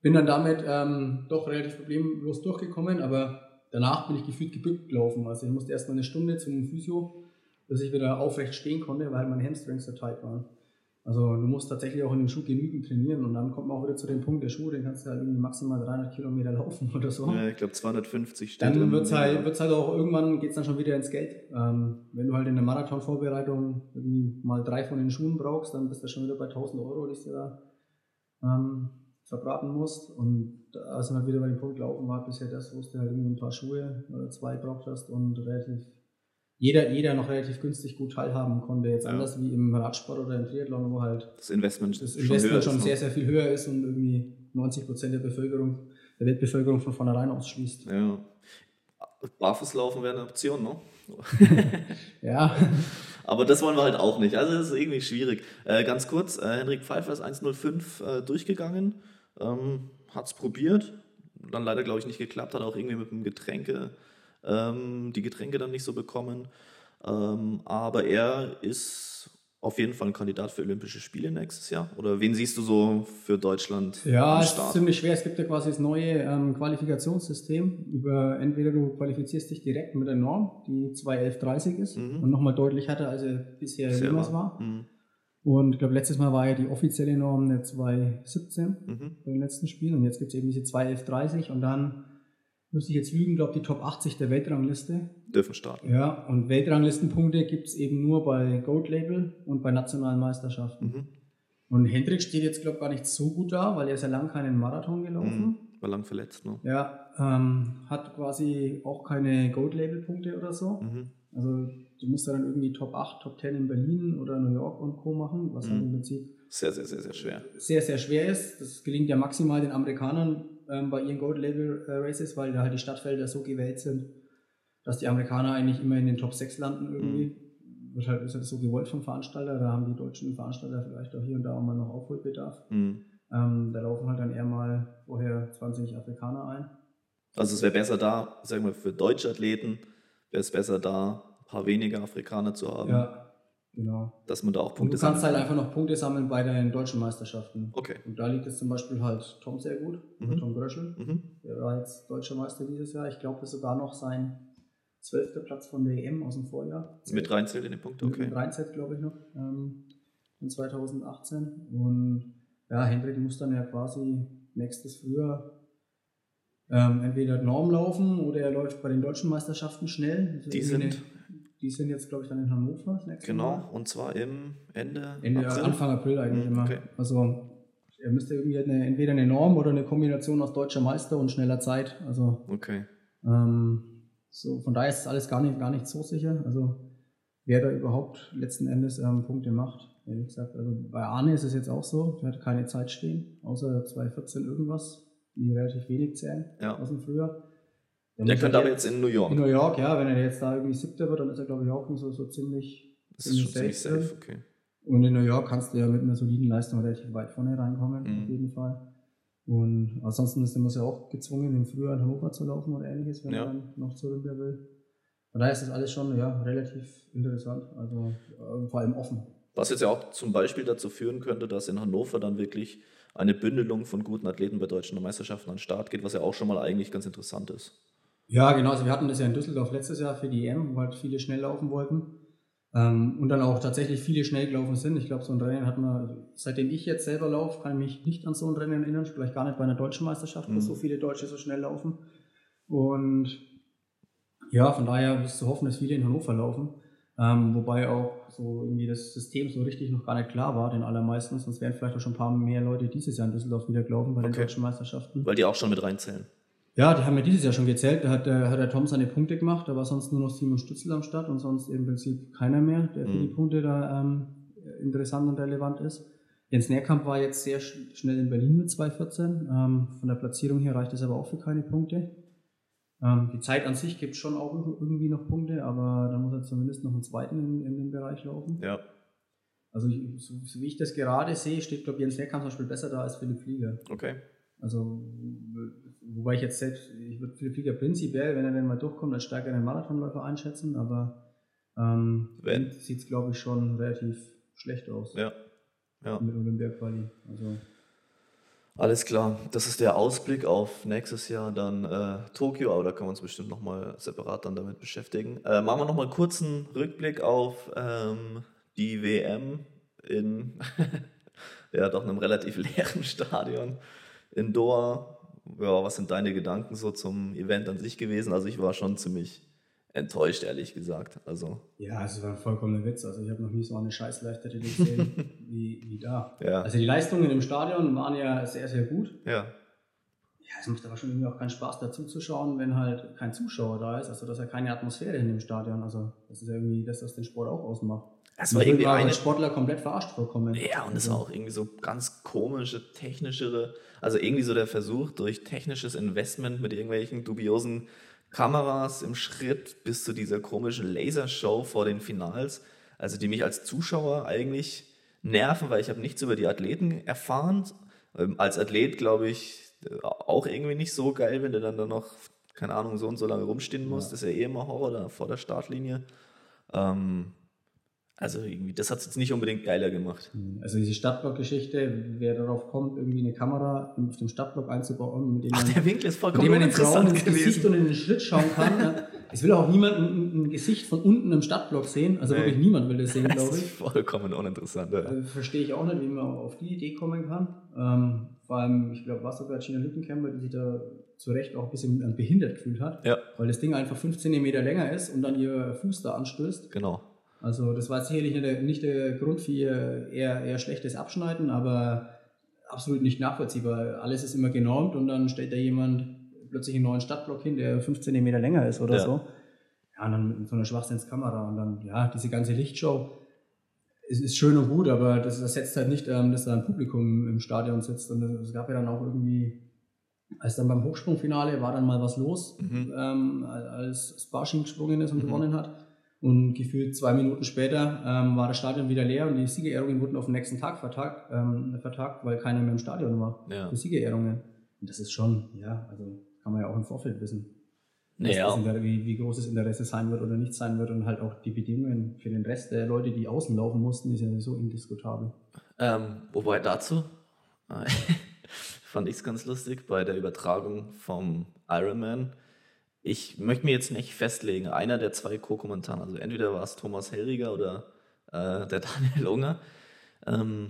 Bin dann damit ähm, doch relativ problemlos durchgekommen, aber danach bin ich gefühlt gebückt gelaufen. Also ich musste erst mal eine Stunde zum Physio, bis ich wieder aufrecht stehen konnte, weil meine Hamstrings so tight waren. Also du musst tatsächlich auch in dem Schuh genügend trainieren und dann kommt man auch wieder zu dem Punkt, der Schuh, den kannst du halt irgendwie maximal 300 Kilometer laufen oder so. Ja, ich glaube 250 steht Dann wird es halt, wird's halt auch irgendwann, geht es dann schon wieder ins Geld. Ähm, wenn du halt in der Marathon-Vorbereitung irgendwie mal drei von den Schuhen brauchst, dann bist du schon wieder bei 1000 Euro, die du da ähm, verbraten musst. Und da sind wir halt wieder bei dem Punkt laufen war bisher das, wo du halt irgendwie ein paar Schuhe oder zwei braucht hast und relativ jeder, jeder noch relativ günstig gut teilhaben konnte. Jetzt Ja. anders wie im Radsport oder im Triathlon, wo halt das Investment das schon Investment schon ist, ne? sehr, sehr viel höher ist und irgendwie 90 Prozent der Bevölkerung, der Weltbevölkerung von vornherein ausschließt. Ja. Barfußlaufen wäre eine Option, ne? Ja, Aber das wollen wir halt auch nicht. Also das ist irgendwie schwierig. Äh, ganz kurz, äh, Henrik Pfeiffer ist 1.05 äh, durchgegangen, ähm, hat es probiert, dann leider glaube ich nicht geklappt, hat auch irgendwie mit dem Getränke, ähm, die Getränke dann nicht so bekommen. Ähm, aber er ist auf jeden Fall ein Kandidat für Olympische Spiele nächstes Jahr. Oder wen siehst du so für Deutschland ja es ist ziemlich schwer. Es gibt ja quasi das neue ähm, Qualifikationssystem. Über entweder du qualifizierst dich direkt mit der Norm, die 2.11.30 ist Mhm. und nochmal deutlich härter, als er bisher jemals war. Mhm. Und ich glaube, letztes Mal war ja die offizielle Norm eine 2.17 Mhm. bei den letzten Spielen und jetzt gibt es eben diese 2.11.30 und dann müsste ich jetzt lügen, glaube die Top 80 der Weltrangliste Dürfen starten. Ja, und Weltranglistenpunkte gibt es eben nur bei Gold Label und bei nationalen Meisterschaften. Mhm. Und Hendrik steht jetzt, glaube ich, gar nicht so gut da, weil er ist ja lang keinen Marathon gelaufen. Mhm. War lang verletzt, ne? Ja, ähm, hat quasi auch keine Gold Label Punkte oder so. Mhm. Also du musst ja dann irgendwie Top 8, Top 10 in Berlin oder New York und Co. machen, was Mhm. im Prinzip Sehr, sehr, sehr, sehr schwer. sehr, sehr schwer ist. Das gelingt ja maximal den Amerikanern ähm, bei ihren Gold Label äh, Races, weil da halt die Stadtfelder so gewählt sind, dass die Amerikaner eigentlich immer in den Top 6 landen irgendwie. Wird halt, ist halt so gewollt vom Veranstalter. Da haben die deutschen Veranstalter vielleicht auch hier und da auch mal noch Aufholbedarf. Mhm. Ähm, da laufen halt dann eher mal vorher 20 Afrikaner ein. Also es wäre besser da, sagen wir, für deutsche Athleten wäre es besser da, paar weniger Afrikaner zu haben, Ja, genau. dass man da auch Und Punkte du kannst halt sammelt. einfach noch Punkte sammeln bei den deutschen Meisterschaften. Okay. Und da liegt jetzt zum Beispiel halt Tom sehr gut, Mhm. Tom Gröschel. Mhm. Der war jetzt deutscher Meister dieses Jahr. Ich glaube, das ist sogar noch sein zwölfter Platz von der EM aus dem Vorjahr. Mit reinzählt in die Punkte, Mit okay. einem Reinset, glaube ich, noch. Ähm, in 2018. Und ja, Hendrik muss dann ja quasi nächstes Frühjahr ähm, entweder Norm laufen oder er läuft bei den deutschen Meisterschaften schnell. Die sind- die sind jetzt, glaube ich, dann in Hannover das nächste Genau, Mal. und zwar im Ende, Ende, April. Anfang April eigentlich Mhm, immer. okay. Also er müsste irgendwie eine, entweder eine Norm oder eine Kombination aus deutscher Meister und schneller Zeit. Also Okay. ähm, so, von daher ist alles gar nicht, gar nicht so sicher. Also wer da überhaupt letzten Endes ähm, Punkte macht. Ehrlich gesagt, also bei Arne ist es jetzt auch so, der hat keine Zeit stehen, außer 2014 irgendwas, die relativ wenig zählen Ja. aus dem Frühjahr. Der muss könnte aber jetzt in New York. in New York, ja, wenn er jetzt da irgendwie siebter wird, dann ist er glaube ich auch so, so ziemlich, Das ist schon ziemlich safe okay. und in New York kannst du ja mit einer soliden Leistung relativ weit vorne reinkommen, Mhm. auf jeden Fall. Und ansonsten ist er muss ja auch gezwungen, im Frühjahr in Hannover zu laufen oder ähnliches, wenn Ja. er dann noch zu Olympia will. Von daher ist das alles schon ja, relativ interessant, also äh, vor allem offen. Was jetzt ja auch zum Beispiel dazu führen könnte, dass in Hannover dann wirklich eine Bündelung von guten Athleten bei deutschen Meisterschaften an den Start geht, was ja auch schon mal eigentlich ganz interessant ist. Ja, genau. Also wir hatten das ja in Düsseldorf letztes Jahr für die EM, wo halt viele schnell laufen wollten. Ähm, und dann auch tatsächlich viele schnell gelaufen sind. Ich glaube, so ein Rennen hat man, seitdem ich jetzt selber laufe, kann ich mich nicht an so ein Rennen erinnern. Vielleicht gar nicht bei einer deutschen Meisterschaft, wo Mhm. so viele Deutsche so schnell laufen. Und ja, von daher ist zu hoffen, dass viele in Hannover laufen. Ähm, wobei auch so irgendwie das System so richtig noch gar nicht klar war, den allermeisten. Sonst wären vielleicht auch schon ein paar mehr Leute dieses Jahr in Düsseldorf wieder gelaufen bei den Okay. deutschen Meisterschaften. Weil die auch schon mit reinzählen. Ja, die haben ja dieses Jahr schon gezählt. Da hat, der- hat der Tom seine Punkte gemacht. Da war sonst nur noch Simon Stützel am Start und sonst im Prinzip keiner mehr, der für Mhm. die Punkte da ähm, interessant und relevant ist. Jens Nährkamp war jetzt sehr sch schnell in Berlin mit 2,14. Ähm, von der Platzierung her reicht es aber auch für keine Punkte. Ähm, die Zeit an sich gibt schon auch irgendwie noch Punkte, aber da muss er zumindest noch einen zweiten in, in dem Bereich laufen. Ja. Also ich, so, so wie ich das gerade sehe, steht, glaube ich, Jens Nährkamp zum Beispiel besser da als Philipp Flieger. Okay. Also, wobei ich jetzt selbst, ich würde Philipp Flieger prinzipiell, wenn er denn mal durchkommt, als stärkeren Marathonläufer einschätzen, aber ähm, Wenn. sieht es, glaube ich, schon relativ schlecht aus Ja. Ja. mit Olympiaquali. Also, Alles klar. Das ist der Ausblick auf nächstes Jahr dann äh, Tokio, aber da können wir uns bestimmt nochmal separat dann damit beschäftigen. Äh, machen wir nochmal einen Rückblick auf ähm, die WM in ja, doch einem relativ leeren Stadion in Doha. Ja, was sind deine Gedanken so zum Event an sich gewesen? Also ich war schon ziemlich enttäuscht, ehrlich gesagt. Also ja, es war ein vollkommener Witz. Also, ich habe noch nie so eine Scheißleichtathletik gesehen wie, wie da. ja, Also, die Leistungen im Stadion waren ja sehr, sehr gut. ja, Ja, es macht aber schon irgendwie auch keinen Spaß dazu zu schauen, wenn halt kein Zuschauer da ist. Also, dass ja keine Atmosphäre in dem Stadion. Also, das ist ja irgendwie das, was den Sport auch ausmacht. Und war irgendwie als Sportler komplett verarscht vorkommen. Ja, und es war auch irgendwie so ganz komische, technischere, also irgendwie so der Versuch, durch technisches Investment mit irgendwelchen dubiosen Kameras im Schritt bis zu dieser komischen Lasershow vor den Finals, also die mich als Zuschauer eigentlich nerven, weil ich habe nichts über die Athleten erfahren. Ähm, als Athlet glaube ich äh, auch irgendwie nicht so geil, wenn du dann da noch, keine Ahnung, so und so lange rumstehen musst. Ja. Das ist ja eh immer Horror da vor der Startlinie. Ähm, also irgendwie, das hat es jetzt nicht unbedingt geiler gemacht. Also diese Stadtblock-Geschichte, wer darauf kommt, irgendwie eine Kamera auf dem Stadtblock einzubauen, mit dem Ach, man, der Winkel ist mit vollkommen dem man den Frauen ins Gesicht und in den Schritt schauen kann. ja. Es will auch niemand ein, ein Gesicht von unten im Stadtblock sehen. Also Nee. wirklich niemand will das sehen, Das glaube ist ich. vollkommen uninteressant. Ja. Also verstehe ich auch nicht, wie man auf die Idee kommen kann. Ähm, vor allem, ich glaube, war sogar Gina Lückenkämper, die sich da zu Recht auch ein bisschen behindert gefühlt hat, ja, weil das Ding einfach 5 cm länger ist und dann ihr Fuß da anstößt. genau. Also das war sicherlich nicht der, nicht der Grund für ihr eher, eher schlechtes Abschneiden, aber absolut nicht nachvollziehbar. Alles ist immer genormt und dann stellt da jemand plötzlich einen neuen Stadtblock hin, der 15 cm länger ist oder Ja. so. Ja, und dann mit so einer Schwachsinnskamera und dann, ja, diese ganze Lichtshow ist, ist schön und gut, aber das ersetzt halt nicht, ähm, dass da ein Publikum im Stadion sitzt. Und es gab ja dann auch irgendwie, als dann beim Hochsprungfinale war dann mal was los, Mhm. ähm, als Sparsching gesprungen ist und Mhm. gewonnen hat. Und gefühlt zwei Minuten später ähm, war das Stadion wieder leer und die Siegerehrungen wurden auf den nächsten Tag vertagt, ähm, vertagt weil keiner mehr im Stadion war. Ja. Für Siegerehrungen. Und das ist schon, ja, also kann man ja auch im Vorfeld wissen. Naja, das Inter- wie, wie groß das Interesse sein wird oder nicht sein wird und halt auch die Bedingungen für den Rest der Leute, die außen laufen mussten, ist ja sowieso indiskutabel. ähm, wobei dazu fand ich es ganz lustig bei der Übertragung vom Ironman. Ich möchte mir jetzt nicht festlegen, einer der zwei Co-Kommentatoren, also entweder war es Thomas Hellriger oder äh, der Daniel Unger, ähm,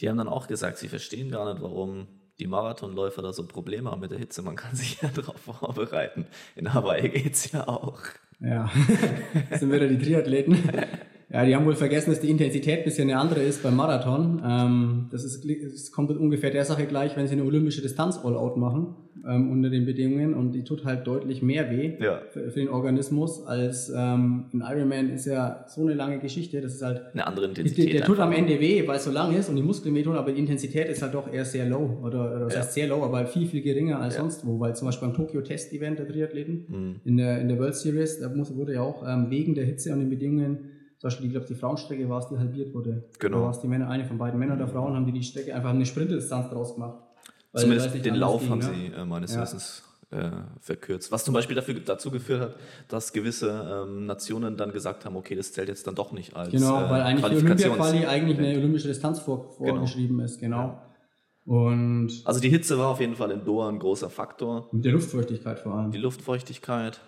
die haben dann auch gesagt, sie verstehen gar nicht, warum die Marathonläufer da so Probleme haben mit der Hitze. Man kann sich ja darauf vorbereiten. In Hawaii geht es ja auch. Ja, das sind wieder die Triathleten. Ja, die haben wohl vergessen, dass die Intensität ein bisschen eine andere ist beim Marathon. Ähm, das, ist, es kommt ungefähr der Sache gleich, wenn sie eine olympische Distanz All-Out machen ähm, unter den Bedingungen und die tut halt deutlich mehr weh Ja. für, für den Organismus als ähm, ein Ironman ist ja so eine lange Geschichte. Das ist halt Eine andere der, Intensität. der tut am. Ende weh, weil es so lang ist und die Muskeln wehtun, aber die Intensität ist halt doch eher sehr low. Oder, oder das Ja. heißt sehr low, aber viel, viel geringer als Ja. sonst wo. Weil zum Beispiel beim Tokyo-Test-Event der Triathleten Mhm. in der, in der World Series, da muss, wurde ja auch ähm, wegen der Hitze und den Bedingungen, zum Beispiel, ich glaube, die Frauenstrecke war es, die halbiert wurde. Genau. Oder war es die Männer, eine von beiden Männern oder Frauen, haben die die Strecke einfach eine Sprintdistanz draus gemacht. Weil- weil es Zumindest den Lauf ging, haben ne? sie äh, meines Ja. Wissens äh, verkürzt. Was zum Beispiel dafür, dazu geführt hat, dass gewisse ähm, Nationen dann gesagt haben, okay, das zählt jetzt dann doch nicht als Genau, äh, weil eigentlich Olympia-Quali eigentlich eine olympische Distanz vor, vorgeschrieben ist, genau. Und Also die Hitze war auf jeden Fall in Doha ein großer Faktor. mit der Luftfeuchtigkeit vor allem. Die Luftfeuchtigkeit.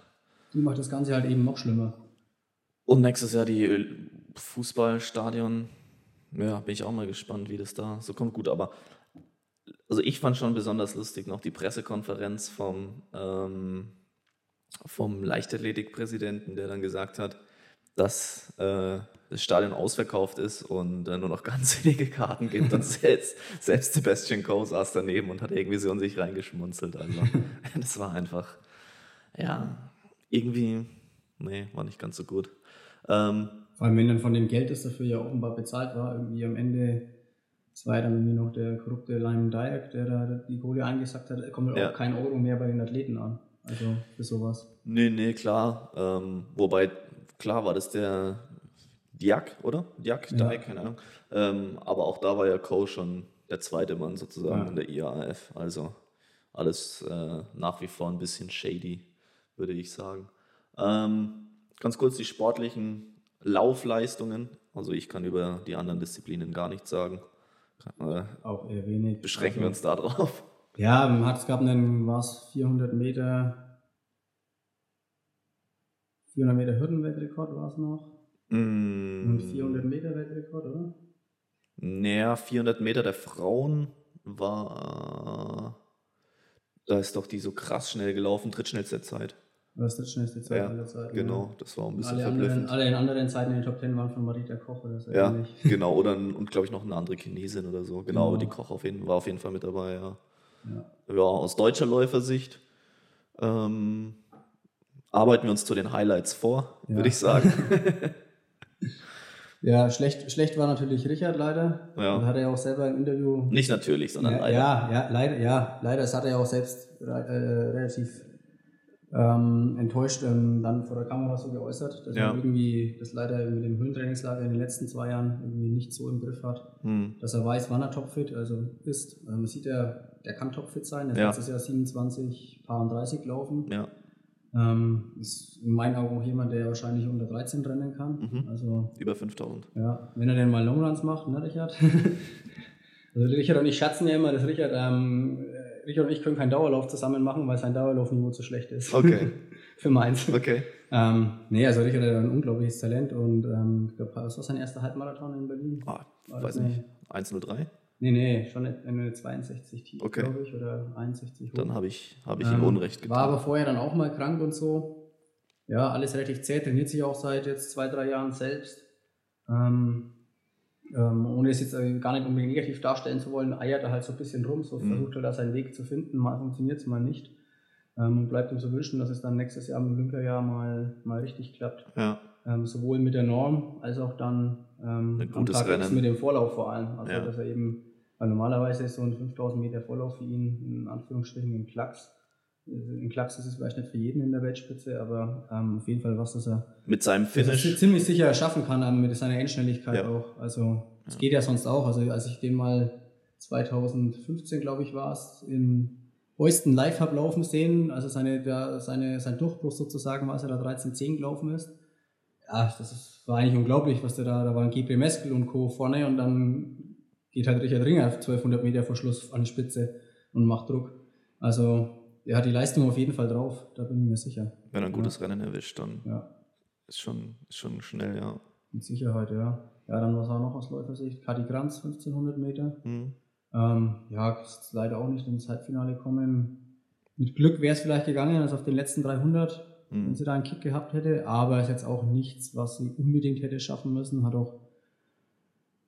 Die macht das Ganze halt eben noch schlimmer. Und nächstes Jahr die Fußballstadion. Ja, bin ich auch mal gespannt, wie das da so kommt. Gut, aber also ich fand schon besonders lustig noch die Pressekonferenz vom, ähm, vom Leichtathletikpräsidenten, der dann gesagt hat, dass äh, das Stadion ausverkauft ist und äh, nur noch ganz wenige Karten gibt und selbst, selbst Sebastian Coe saß daneben und hat irgendwie so in sich reingeschmunzelt. Also das war einfach, ja, irgendwie, nee, war nicht ganz so gut. Ähm, Vor allem, wenn dann von dem Geld, das dafür ja offenbar bezahlt war, irgendwie am Ende war dann irgendwie noch der korrupte Lyman Dyack, der da die Kohle eingesackt hat, kommt ja. auch kein Euro mehr bei den Athleten an. Also für sowas. Nee, nee, klar. Ähm, wobei, klar war das der Diak, oder? Diak, ja. Dyack, keine Ahnung. Ähm, aber auch da war ja Co schon der zweite Mann sozusagen ja. in der IAAF. Also alles äh, nach wie vor ein bisschen shady, würde ich sagen. Ähm, ganz kurz die sportlichen Laufleistungen. Also ich kann über die anderen Disziplinen gar nichts sagen. Äh, auch eher wenig. Beschränken also, wir uns da drauf. Ja, es gab dann, was, 400 Meter, 400 Meter Hürdenweltrekord war es noch. Mm. Und 400 Meter Weltrekord, oder? Naja, 400 Meter der Frauen war, da ist doch die so krass schnell gelaufen, drittschnellste Zeit. Was ist die schnellste Zeit ja, aller Zeiten? Genau, ja. das war ein bisschen alle verblüffend. Anderen, alle anderen Zeiten in den Top Ten waren von Marita Koch oder so. Ja, ähnlich. genau. Oder, und glaube ich noch eine andere Chinesin oder so. Genau, genau. die Koch auf jeden, war auf jeden Fall mit dabei, ja. Ja, ja aus deutscher Läufersicht ähm, arbeiten wir uns zu den Highlights vor, würde ich sagen. ja, schlecht, schlecht war natürlich Richard leider. Ja. Hat er ja auch selber im Interview. Nicht natürlich, sondern ja, leider. Ja, ja, leider, ja, leider. Das hat er ja auch selbst äh, relativ ähm, enttäuscht ähm, dann vor der Kamera so geäußert, dass ja. er irgendwie das leider mit dem Höhentrainingslager in den letzten zwei Jahren irgendwie nicht so im Griff hat, hm. dass er weiß, wann er topfit also ist. Ähm, man sieht ja, der kann topfit sein, er ja. letztes Jahr 27, paar und 30 laufen. Ja. Ähm, ist in meinen Augen auch jemand, der wahrscheinlich unter 13 rennen kann. Mhm. Also, Über 5000. Ja, wenn er denn mal Longruns macht, ne, Richard? also Richard und ich schatzen ja immer, dass Richard ähm, Richard und ich können keinen Dauerlauf zusammen machen, weil sein Dauerlaufniveau zu schlecht ist. Okay. Für meins. Okay. Ähm, nee, also Richard hat ein unglaubliches Talent und ähm, ich glaube, was war sein erster Halbmarathon in Berlin? Ah, weiß nicht. 1,03? Nee, nee, schon eine 62 tief, okay. glaube ich, oder 61 hoch. Dann habe ich, hab ich ähm, ihm Unrecht getan. War aber vorher dann auch mal krank und so. Ja, alles relativ zäh, trainiert sich auch seit jetzt zwei, drei Jahren selbst. Ähm, ähm, ohne es jetzt gar nicht unbedingt negativ darstellen zu wollen, eiert er halt so ein bisschen rum, so mhm. versucht er da seinen Weg zu finden, mal funktioniert es, mal nicht. Ähm, und bleibt ihm so wünschen, dass es dann nächstes Jahr im Olympiajahr mal, mal richtig klappt. Ja. Ähm, sowohl mit der Norm als auch dann ähm, Ein gutes am Tag Rennen. mit dem Vorlauf vor allem. Also, ja. dass er eben, weil normalerweise ist so ein 5000 Meter Vorlauf für ihn in Anführungsstrichen ein Klacks. Ein Klacks ist es vielleicht nicht für jeden in der Weltspitze, aber ähm, auf jeden Fall was, das er mit seinem Finish ziemlich sicher schaffen kann, ähm, mit seiner Endschnelligkeit ja. auch. Also es ja. geht ja sonst auch. Also als ich den mal 2015, glaube ich, war es, in Heuston live habe laufen sehen, also seine, der, seine, sein Durchbruch sozusagen, als er da 13,10 gelaufen ist. Ja, das ist, war eigentlich unglaublich, was der da, da waren Gebre Meskel und Co. vorne und dann geht halt Richard Ringer auf 1200 Meter Verschluss an die Spitze und macht Druck. Also er hat die Leistung auf jeden Fall drauf, da bin ich mir sicher. Wenn er ein gutes ja. Rennen erwischt, dann ja. ist, schon, ist schon schnell, ja. Mit Sicherheit, ja. Ja, dann was auch noch aus Läufersicht. Kati Kranz, 1500 Meter. Mhm. Ähm, ja, ist leider auch nicht ins Halbfinale kommen. Mit Glück wäre es vielleicht gegangen, also auf den letzten 300, mhm. wenn sie da einen Kick gehabt hätte. Aber ist jetzt auch nichts, was sie unbedingt hätte schaffen müssen. Hat auch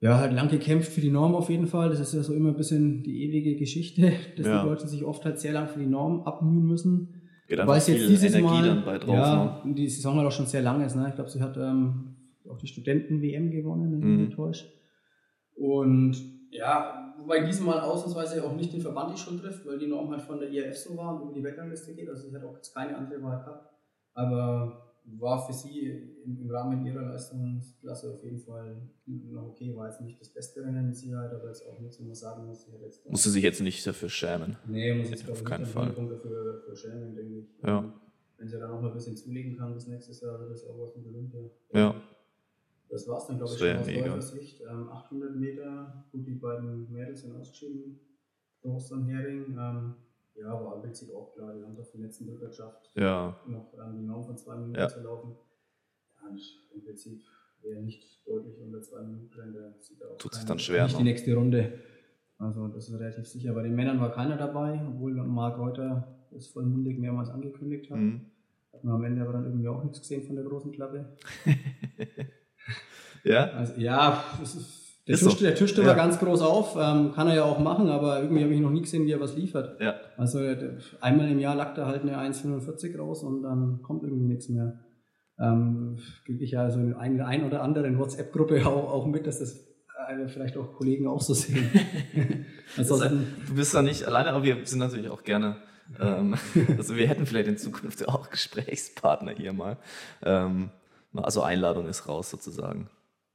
ja, halt lang gekämpft für die Norm auf jeden Fall. Das ist ja so immer ein bisschen die ewige Geschichte, dass ja. die Leute sich oft halt sehr lang für die Norm abmühen müssen. Geht Weil jetzt dieses Energie Mal, drauf. Ja, ne? die Saison halt auch schon sehr lang ist. Ne? Ich glaube, sie hat ähm, auch die Studenten-WM gewonnen, wenn ich mich mhm. täusche. Und ja, wobei diesmal ausnahmsweise auch nicht den Verband die Schuld trifft, weil die Norm halt von der IAF so war und über die Weltrangliste geht. Also sie hat auch jetzt keine andere Wahl gehabt. Aber war für sie im, Rahmen ihrer Leistungsklasse auf jeden Fall noch okay. War jetzt nicht das beste Rennen mit Sicherheit, aber jetzt auch nichts, wo man sagen muss, sie hat jetzt. Musste sich jetzt nicht dafür schämen. Nee, muss jetzt auf keinen Fall. Dafür, dafür schämen, denke ich. Ja. Wenn sie dann noch mal ein bisschen zulegen kann bis nächstes Jahr, wird das auch was mit Olympia. Ja. Das war es dann, glaube ich, schon aus mega. Sicht. Ähm, 800 Meter, gut, die beiden Mädels sind ausgeschieden. Prost an Hering. Ähm, ja, war im Prinzip auch klar. Die haben es auf den letzten Drücker geschafft, ja. noch ähm, die Norm von zwei Minuten ja. zu laufen. Ja, im Prinzip, wer nicht deutlich unter zwei Minuten rennt, der sieht auch Tut sich dann schwer. Nicht noch. die nächste Runde. Also, das ist relativ sicher. Bei den Männern war keiner dabei, obwohl Marc Reuter das vollmundig mehrmals angekündigt hat. Mhm. Hat Und am Ende aber dann irgendwie auch nichts gesehen von der großen Klappe. ja? Also, ja, der, Ist Tisch, so. der Tisch Ja. war ganz groß auf, ähm, kann er ja auch machen, aber irgendwie habe ich noch nie gesehen, wie er was liefert. Ja. Also der- einmal im Jahr lag da halt eine 1,45 raus und dann kommt irgendwie nichts mehr. Ähm, Gebe ich ja so in ein, ein oder anderen WhatsApp-Gruppe auch, auch mit, dass das äh, vielleicht auch Kollegen auch so sehen. Ansonsten, Du bist da nicht alleine, aber wir sind natürlich auch gerne. Ähm, also wir hätten vielleicht in Zukunft auch Gesprächspartner hier mal. Ähm, also Einladung ist raus sozusagen.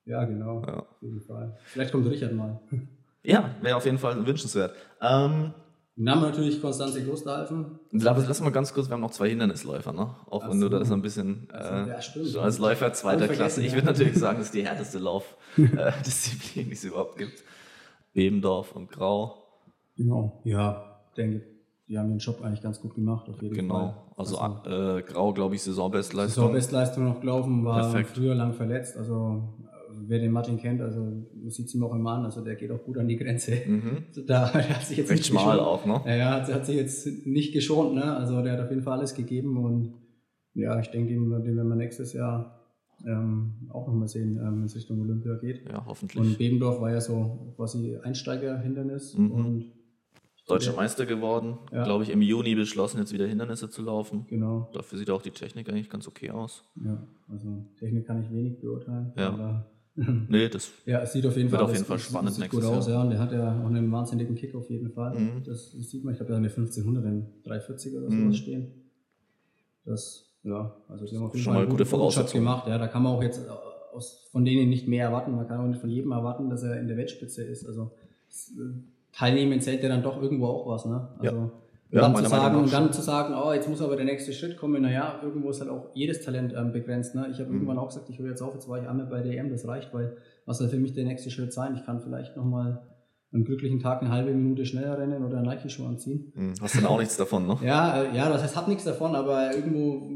Ja genau, Ja. auf jeden Fall. Vielleicht kommt Richard mal. Ja, wäre auf jeden Fall wünschenswert. Ähm, Dann haben wir natürlich Konstanze Klosterhalfen. lass, lass mal ganz kurz, wir haben noch zwei Hindernisläufer, ne? Auch wenn Ach du so. da das ein bisschen so, äh, ja, stimmt. als Läufer zweiter Klasse. Ich würde natürlich sagen, das ist die härteste Laufdisziplin, die es überhaupt gibt. Bebendorf und Grau. Genau, ja, denke, die haben den Job eigentlich ganz gut gemacht, auf jeden Fall. Genau. Also, äh, Grau, glaube ich, Saisonbestleistung. Saisonbestleistung noch gelaufen, war Perfekt. früher lang verletzt. Also äh, wer den Martin kennt, also man sieht es ihm auch immer an, also der geht auch gut an die Grenze. Mhm. Also da hat sich jetzt Recht nicht schmal geschont. auch, ne? Ja, hat, hat sich jetzt nicht geschont, ne? Also der hat auf jeden Fall alles gegeben und ja, ich denke, den, den werden wir nächstes Jahr ähm, auch nochmal sehen, ähm, wenn es Richtung Olympia geht. Ja, hoffentlich. Und Bebendorf war ja so quasi Einsteigerhindernis Mhm. und Deutscher. Meister geworden. Ja. Glaube ich, im Juni beschlossen, jetzt wieder Hindernisse zu laufen. genau. Dafür sieht auch die Technik eigentlich ganz okay aus. Ja, also Technik kann ich wenig beurteilen. Ja. Aber Nee, das ja, es sieht auf jeden Wird Fall, auf jeden Fall spannend sieht nächstes gut aus, ja. Und der hat ja auch einen wahnsinnigen Kick auf jeden Fall. Mhm. Das, das sieht man, ich glaube, der hat eine 1500, einen 340 oder sowas Mhm. stehen. Das, ja, also die haben auf jeden Schon Fall mal einen gute Voraussetzungen. gemacht. Ja, da kann man auch jetzt äh, aus, von denen nicht mehr erwarten. Man kann auch nicht von jedem erwarten, dass er in der Weltspitze ist. Also äh, Teilnehmen zählt ja dann doch irgendwo auch was, ne? Also, Ja. Und, Ja, dann meiner zu sagen, und dann zu sagen, oh, jetzt muss aber der nächste Schritt kommen, naja, irgendwo ist halt auch jedes Talent ähm, begrenzt. Ne? Ich habe Mhm. irgendwann auch gesagt, ich höre jetzt auf, jetzt war ich einmal bei DM, das reicht, weil was soll für mich der nächste Schritt sein? Ich kann vielleicht nochmal am glücklichen Tag eine halbe Minute schneller rennen oder Nike-Schuhe anziehen. hm, hast dann auch nichts davon, ne? Ja, äh, ja, das heißt, hat nichts davon, aber irgendwo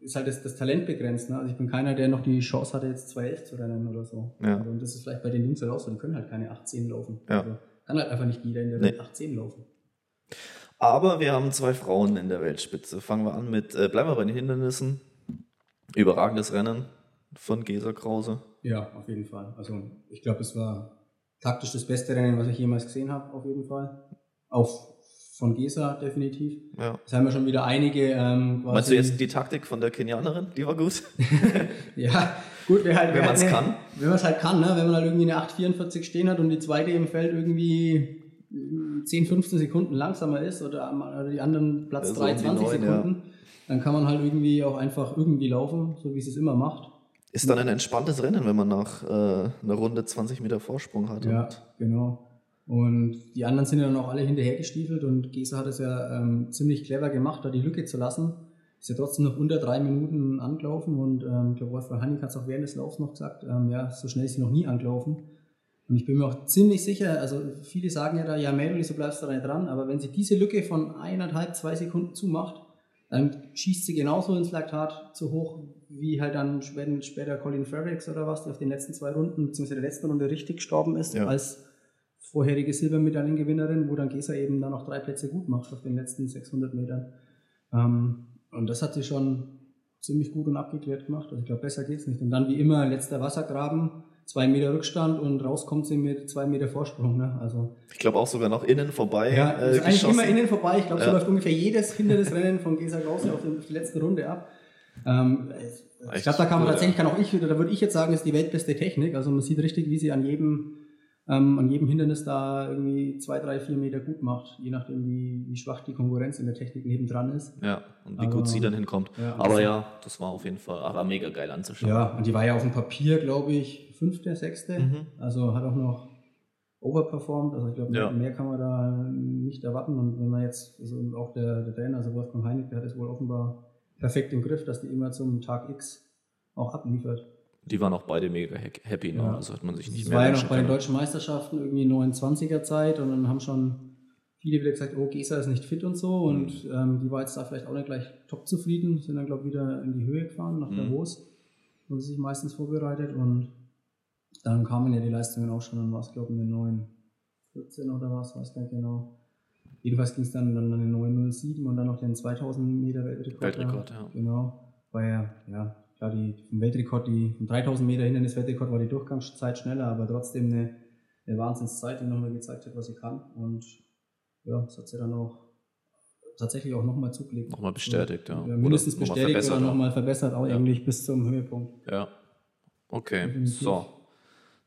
ist halt das, das Talent begrenzt. Ne? Also ich bin keiner, der noch die Chance hatte, jetzt 2.11 zu rennen oder so. Ja. Also, und das ist vielleicht bei den Jungs halt auch so, die können halt keine 18 laufen. Ja. Also kann halt einfach nicht jeder in der Nee. Welt 18 laufen. Aber wir haben zwei Frauen in der Weltspitze. Fangen wir an mit, äh, bleiben wir bei den Hindernissen. Überragendes Rennen von Gesa Krause. Ja, auf jeden Fall. Also ich glaube, es war taktisch das beste Rennen, was ich jemals gesehen habe, auf jeden Fall. Auch von Gesa definitiv. Ja. Es haben ja schon wieder einige ähm, Meinst du jetzt die Taktik von der Kenianerin? Die war gut. Ja, gut, wer halt, Wenn wer man's halt, kann. Wenn man es halt kann, ne? wenn man halt irgendwie eine 8,44 stehen hat und die zweite im Feld irgendwie 10, 15 Sekunden langsamer ist oder, die anderen Platz Ja, so 3, um die 20 neun, Sekunden, dann kann man halt irgendwie auch einfach irgendwie laufen, so wie es es immer macht. Ist dann ein entspanntes Rennen, wenn man nach äh, einer Runde 20 Meter Vorsprung hat. Ja, genau. Und die anderen sind ja dann auch alle hinterhergestiefelt und Gesa hat es ja ähm, ziemlich clever gemacht, da die Lücke zu lassen. Ist ja trotzdem noch unter drei Minuten angelaufen und ähm, ich glaube, Wolfgang Hannig hat es auch während des Laufs noch gesagt, ähm, ja, so schnell ist sie noch nie angelaufen. Und ich bin mir auch ziemlich sicher, also viele sagen ja da, ja, Mädel, so bleibst du da nicht dran, aber wenn sie diese Lücke von eineinhalb, zwei Sekunden zumacht, dann schießt sie genauso ins Laktat zu hoch, wie halt dann später, später Colin Fredericks oder was, der auf den letzten zwei Runden, beziehungsweise der letzten Runde richtig gestorben ist, Ja. als vorherige Silbermedaillengewinnerin, wo dann Gesa eben dann noch drei Plätze gut macht auf den letzten 600 Metern. Ähm, und das hat sie schon ziemlich gut und abgeklärt gemacht. Also ich glaube, besser geht's nicht. Und dann wie immer letzter Wassergraben, zwei Meter Rückstand und rauskommt sie mit zwei Meter Vorsprung. Ne? Also ich glaube auch sogar noch innen vorbei. ja, äh, ist eigentlich immer innen vorbei. Ich glaube, so Ja. läuft ungefähr jedes Hindernisrennen von Gesa Krause auf, die letzte Runde ab. Ähm, ich glaube, da kann man tatsächlich, kann auch ich, da würde ich jetzt sagen, ist die weltbeste Technik. Also man sieht richtig, wie sie an jedem, ähm, an jedem Hindernis da irgendwie zwei, drei, vier Meter gut macht, je nachdem, wie, wie schwach die Konkurrenz in der Technik nebendran ist. Ja, und wie Aber- gut sie dann hinkommt. Ja, Aber ja, das war auf jeden Fall aber mega geil anzuschauen. Ja, und die war ja auf dem Papier, glaube ich, fünfte, sechste. Mhm. Also hat auch noch overperformed. Also ich glaube, Ja. mehr kann man da nicht erwarten. Und wenn man jetzt, also auch der, der Trainer, also Wolfgang Heinig, der hat es wohl offenbar perfekt im Griff, dass die immer zum Tag X auch abliefert. Die waren auch beide mega ha- happy, ne? Ja. Also hat man sich nicht Das mehr war ja noch bei den deutschen Meisterschaften irgendwie 29er Zeit und dann haben schon viele wieder gesagt, oh, Gesa ist nicht fit und so. Und Mhm. ähm, die war jetzt da vielleicht auch nicht gleich top zufrieden, sind dann, glaube ich, wieder in die Höhe gefahren, nach Mhm. Davos, wo sie sich meistens vorbereitet. Und dann kamen ja die Leistungen auch schon, dann war es, glaube ich, eine 914 oder was, weiß gar nicht genau. Jedenfalls ging es dann, dann eine 907 und dann noch den 2000 Meter Weltrekord. Weltrekord, ja. Genau. war ja, ja, klar, die, vom Weltrekord, die, vom 3000 Meter Hindernis-Weltrekord war die Durchgangszeit schneller, aber trotzdem eine, eine Wahnsinnszeit, die nochmal gezeigt hat, was sie kann. Und ja, das hat sie dann auch tatsächlich auch nochmal zugelegt. Nochmal bestätigt, ja. ja mindestens oder bestätigt verbessert, oder nochmal verbessert, auch ja. eigentlich bis zum Höhepunkt. Ja. Okay, Definitiv. so.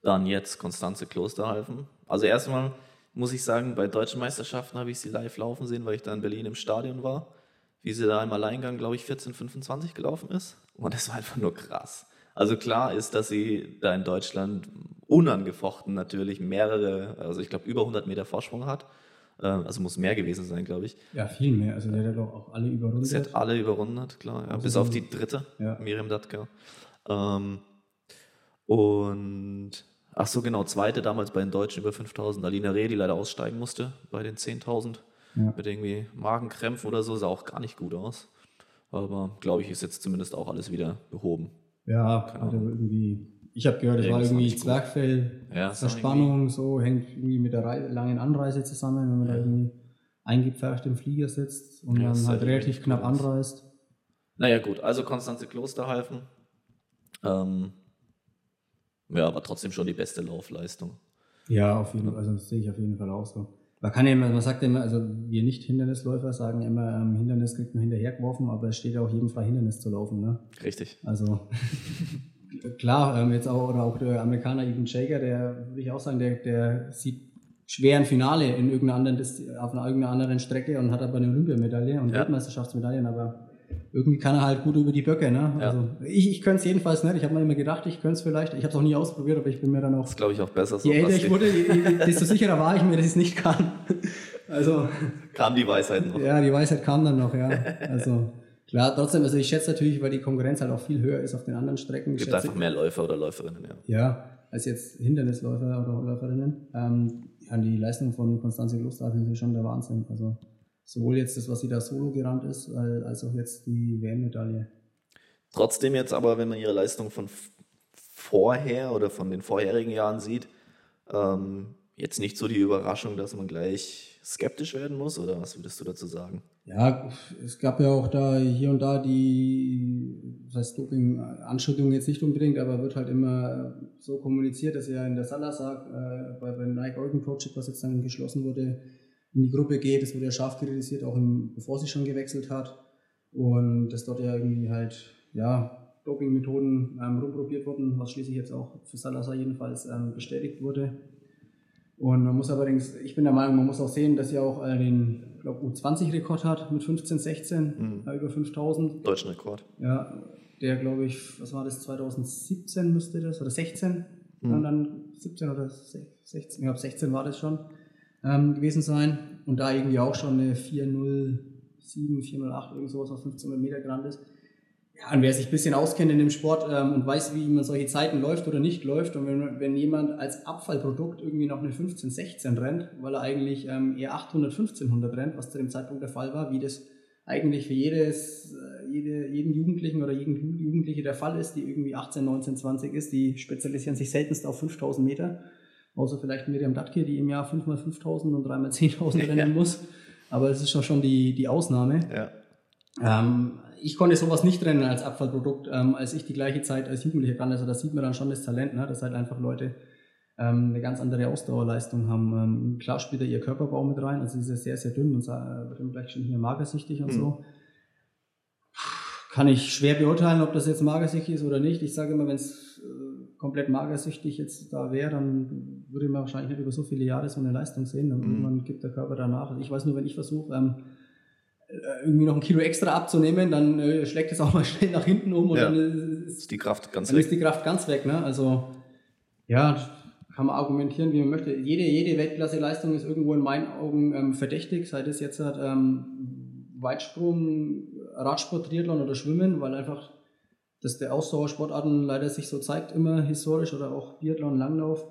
Dann jetzt Konstanze Klosterhalfen. Also erstmal muss ich sagen, bei deutschen Meisterschaften habe ich sie live laufen sehen, weil ich da in Berlin im Stadion war. Wie sie da im Alleingang, glaube ich, 14, 25 gelaufen ist. Und das war einfach nur krass. Also klar ist, dass sie da in Deutschland unangefochten natürlich mehrere, also ich glaube über 100 Meter Vorsprung hat. Ähm, also muss mehr gewesen sein, glaube ich. Ja, viel mehr. Also der hat doch auch alle überrundet. Sie hat alle überrundet, klar. Ja. Also bis auf die dritte, ja. Miriam Datka. Ähm, und ach so, genau, zweite damals bei den Deutschen über 5000. Alina Reh, die leider aussteigen musste bei den 10.000. Ja. Mit irgendwie Magenkrämpfen oder so, sah auch gar nicht gut aus. Aber glaube ich, ist jetzt zumindest auch alles wieder behoben. Ja, hatte irgendwie ich habe gehört, es war irgendwie Zwergfell, ja, Verspannung, so hängt irgendwie mit der langen Anreise zusammen, wenn man ja. da irgendwie eingepfercht im Flieger sitzt und ja, dann halt relativ knapp krass. anreist. Naja, gut, also Konstanze Klosterhalfen. Ähm, ja, aber trotzdem schon die beste Laufleistung. Ja, auf jeden Fall, also das sehe ich auf jeden Fall auch so. Man kann ja immer, man sagt ja immer, also wir Nicht-Hindernisläufer sagen immer, ähm, Hindernis kriegt man hinterhergeworfen, aber es steht ja auch jedem frei, Hindernis zu laufen. Ne? Richtig. Also klar, ähm, jetzt auch, oder auch der Amerikaner Ethan Shaker, der würde ich auch sagen, der, der sieht schwer ein Finale in irgendeiner anderen, auf einer irgendeiner anderen Strecke und hat aber eine Olympiamedaille und ja. Weltmeisterschaftsmedaillen, aber irgendwie kann er halt gut über die Böcke. Ne? Ja. Also ich, ich könnte es jedenfalls nicht. Ich habe mir immer gedacht, ich könnte es vielleicht. Ich habe es auch nie ausprobiert, aber ich bin mir dann auch. Das glaube ich auch besser so. Je älter ich wurde, desto sicherer war ich mir, dass ich es nicht kann. Also. Kam die Weisheit noch. Ja, die Weisheit kam dann noch, ja. Also. Klar, trotzdem, also ich schätze natürlich, weil die Konkurrenz halt auch viel höher ist auf den anderen Strecken. Es gibt einfach mehr Läufer oder Läuferinnen, ja. Ja, als jetzt Hindernisläufer oder Läuferinnen. Ähm, die Leistung von Konstanze Klosterhalfen ist schon der Wahnsinn. Also sowohl jetzt das, was sie da solo gerannt ist, als auch jetzt die WM-Medaille. Trotzdem jetzt aber, wenn man ihre Leistung von vorher oder von den vorherigen Jahren sieht, ähm, jetzt nicht so die Überraschung, dass man gleich skeptisch werden muss, oder was würdest du dazu sagen? Ja, es gab ja auch da hier und da die, das heißt Doping-Anschüttungen jetzt nicht unbedingt, aber wird halt immer so kommuniziert, dass er in der Salazar äh, bei, beim Nike Oregon Project, was jetzt dann geschlossen wurde, in die Gruppe geht. Das wurde ja scharf kritisiert, auch im, bevor sie schon gewechselt hat. Und dass dort ja irgendwie halt, ja, Doping-Methoden ähm, rumprobiert wurden, was schließlich jetzt auch für Salazar jedenfalls ähm, bestätigt wurde. Und man muss allerdings, ich bin der Meinung, man muss auch sehen, dass sie auch äh, den glaube U20-Rekord hat mit 15, 16, mhm. über 5000. Deutschen Rekord. Ja, der glaube ich, was war das, 2017 müsste das, oder 16? Mhm. Und dann 17 oder 16, ich glaube 16 war das schon ähm, gewesen sein. Und da irgendwie auch schon eine 407, 408, irgend sowas auf 1500 Meter gerannt ist ja, und wer sich ein bisschen auskennt in dem Sport ähm, und weiß, wie man solche Zeiten läuft oder nicht läuft, und wenn, wenn jemand als Abfallprodukt irgendwie noch eine 15, 16 rennt, weil er eigentlich ähm, eher 800, 1500 rennt, was zu dem Zeitpunkt der Fall war, wie das eigentlich für jedes, äh, jede, jeden Jugendlichen oder jeden Jugendliche der Fall ist, die irgendwie 18, 19, 20 ist, die spezialisieren sich seltenst auf 5000 Meter, außer vielleicht Miriam Datke, die im Jahr 5 mal 5000 und 3 mal 10.000 rennen muss. Aber das ist schon die, die Ausnahme. Ja. Ähm, ich konnte sowas nicht trennen als Abfallprodukt, ähm, als ich die gleiche Zeit als Jugendlicher kann. Also da sieht man dann schon das Talent, ne? dass halt einfach Leute ähm, eine ganz andere Ausdauerleistung haben. Ähm, klar spielt da ihr Körperbau mit rein, also sie ist sehr, sehr dünn und äh, wird dann gleich schon hier magersüchtig und mhm. so. Kann ich schwer beurteilen, ob das jetzt magersüchtig ist oder nicht. Ich sage immer, wenn es äh, komplett magersüchtig jetzt da wäre, dann würde man wahrscheinlich nicht über so viele Jahre so eine Leistung sehen. Und mhm. irgendwann gibt der Körper danach. Also ich weiß nur, wenn ich versuche, ähm, äh, irgendwie noch ein Kilo extra abzunehmen, dann äh, schlägt es auch mal schnell nach hinten um und ja, dann ist, ist, die Kraft ganz dann weg. ist die Kraft ganz weg. Ne? Also ja, kann man argumentieren, wie man möchte. Jede, jede Weltklasse-Leistung ist irgendwo in meinen Augen ähm, verdächtig, sei das jetzt halt, ähm, Weitsprung, Radsport, Triathlon oder Schwimmen, weil einfach das der Ausdauersportarten leider sich so zeigt immer historisch oder auch Biathlon, Langlauf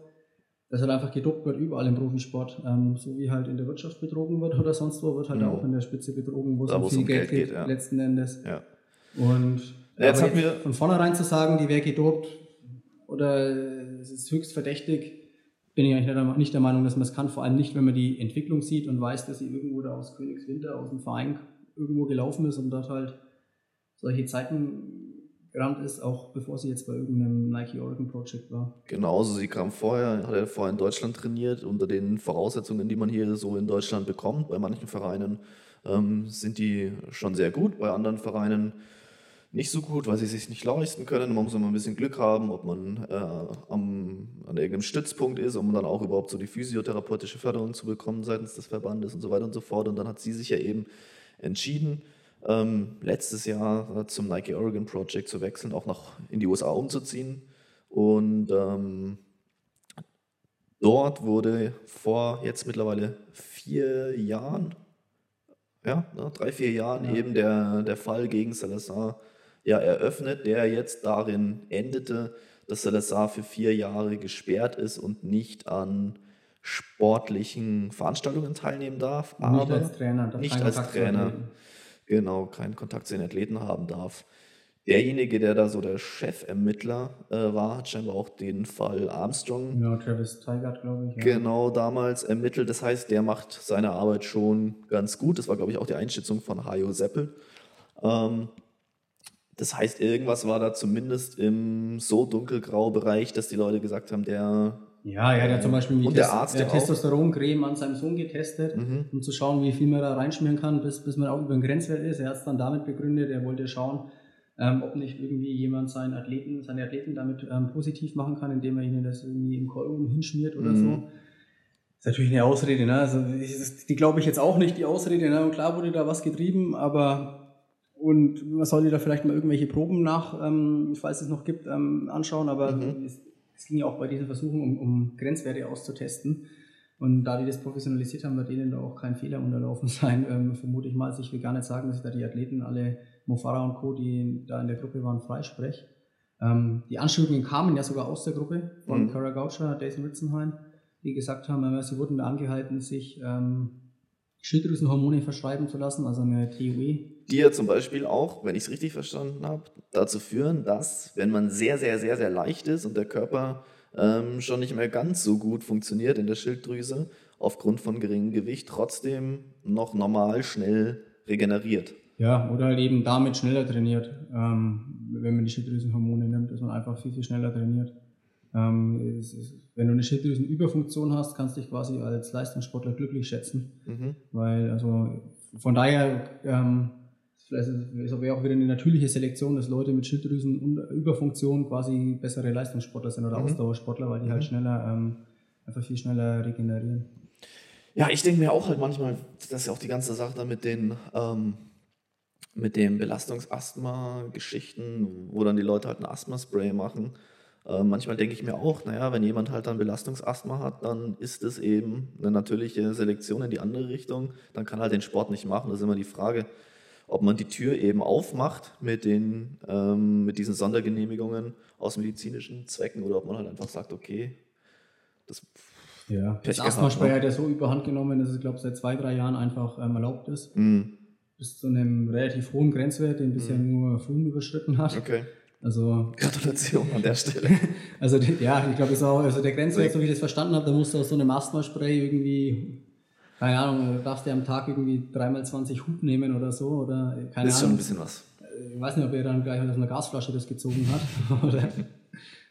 dass halt einfach gedopt wird überall im Profisport. Ähm, so wie halt in der Wirtschaft betrogen wird oder sonst wo, wird halt mhm. auch in der Spitze betrogen, wo es um viel Geld, geht, geht ja. letzten Endes. Ja. Und ja, jetzt mir von vornherein zu sagen, die wäre gedopt oder es ist höchst verdächtig, bin ich eigentlich nicht der Meinung, dass man es kann. Vor allem nicht, wenn man die Entwicklung sieht und weiß, dass sie irgendwo da aus Königswinter, aus dem Verein irgendwo gelaufen ist und dort halt solche Zeiten gerannt ist, auch bevor sie jetzt bei irgendeinem Nike Oregon Project war. Genau, also sie kam vorher, hat er vorher in Deutschland trainiert, unter den Voraussetzungen, die man hier so in Deutschland bekommt. Bei manchen Vereinen ähm, sind die schon sehr gut, bei anderen Vereinen nicht so gut, weil sie sich nicht leisten können. Man muss immer ein bisschen Glück haben, ob man äh, am, an irgendeinem Stützpunkt ist, um dann auch überhaupt so die physiotherapeutische Förderung zu bekommen seitens des Verbandes und so weiter und so fort. Und dann hat sie sich ja eben entschieden, ähm, letztes Jahr zum Nike Oregon Project zu wechseln, auch nach in die USA umzuziehen. Und ähm, dort wurde vor jetzt mittlerweile vier Jahren, ja, ne, drei, vier Jahren ja. eben der, der Fall gegen Salazar ja eröffnet, der jetzt darin endete, dass Salazar für vier Jahre gesperrt ist und nicht an sportlichen Veranstaltungen teilnehmen darf. Nicht aber als Trainer. Nicht als Trainer. Genau, keinen Kontakt zu den Athleten haben darf. Derjenige, der da so der Chefermittler äh, war, hat scheinbar auch den Fall Armstrong. Ja, Travis Tigert, glaube ich. Ja. Genau, damals ermittelt. Das heißt, der macht seine Arbeit schon ganz gut. Das war, glaube ich, auch die Einschätzung von Hajo Seppel. Ähm, das heißt, irgendwas war da zumindest im so dunkelgrau Bereich, dass die Leute gesagt haben, der. Ja, er hat ja zum Beispiel und der Arzt der Testosteroncreme an seinem Sohn getestet, mhm. um zu schauen, wie viel man da reinschmieren kann, bis, bis man auch über den Grenzwert ist. Er hat es dann damit begründet, er wollte schauen, ähm, ob nicht irgendwie jemand seinen Athleten, seine Athleten damit ähm, positiv machen kann, indem er ihnen das irgendwie im Kolben hinschmiert oder mhm. so. Das ist natürlich eine Ausrede, ne? Also ich, die glaube ich jetzt auch nicht, die Ausrede, ne? Und klar wurde da was getrieben, aber und man sollte da vielleicht mal irgendwelche Proben nach, ähm, falls es noch gibt, ähm, anschauen. Aber mhm. es, es, ging ja auch bei diesen Versuchen um, um, Grenzwerte auszutesten. Und da die das professionalisiert haben, wird denen da auch kein Fehler unterlaufen sein. Ähm, vermute ich mal, also ich will gar nicht sagen, dass ich da die Athleten alle, Mofara und Co., die da in der Gruppe waren, freispreche. Ähm, die Anschuldigungen kamen ja sogar aus der Gruppe von mhm. Kara Goucher, Jason Ritzenheim, die gesagt haben, äh, sie wurden da angehalten, sich ähm, Schilddrüsenhormone verschreiben zu lassen, also eine TUE. Die ja zum Beispiel auch, wenn ich es richtig verstanden habe, dazu führen, dass, wenn man sehr, sehr, sehr, sehr leicht ist und der Körper ähm, schon nicht mehr ganz so gut funktioniert in der Schilddrüse, aufgrund von geringem Gewicht trotzdem noch normal schnell regeneriert. Ja, oder halt eben damit schneller trainiert, ähm, wenn man die Schilddrüsenhormone nimmt, dass man einfach viel, viel schneller trainiert. Ähm, ist, wenn du eine Schilddrüsenüberfunktion hast, kannst du dich quasi als Leistungssportler glücklich schätzen. Mhm. Weil, also von daher, ähm, vielleicht ist aber auch wieder eine natürliche Selektion, dass Leute mit Schilddrüsenüberfunktion quasi bessere Leistungssportler sind oder mhm. Ausdauersportler, weil die halt mhm. schneller, ähm, einfach viel schneller regenerieren. Ja, ich denke mir auch halt manchmal, das ist ja auch die ganze Sache da mit den, ähm, mit den Belastungsasthma-Geschichten, wo dann die Leute halt ein Asthma-Spray machen äh, manchmal denke ich mir auch, naja, wenn jemand halt dann Belastungsasthma hat, dann ist es eben eine natürliche Selektion in die andere Richtung. Dann kann halt den Sport nicht machen. Das ist immer die Frage, ob man die Tür eben aufmacht mit, den, ähm, mit diesen Sondergenehmigungen aus medizinischen Zwecken oder ob man halt einfach sagt, okay, das ja, das Asthma-Spray ne? hat ja so überhand genommen, dass es, glaube ich, seit zwei, drei Jahren einfach ähm, erlaubt ist. Mm. Bis zu einem relativ hohen Grenzwert, den bisher mm. nur Flum überschritten hat. Okay. Also, Gratulation an der Stelle. Also ja, ich glaube, also der Grenzwert, so wie ich das verstanden habe, da musst du aus so einem Asthma-Spray irgendwie, keine Ahnung, darfst du am Tag irgendwie dreimal 20 Hub nehmen oder so. Oder, keine das ist Ahnung. schon ein bisschen was. Ich weiß nicht, ob er dann gleich aus einer Gasflasche das gezogen hat.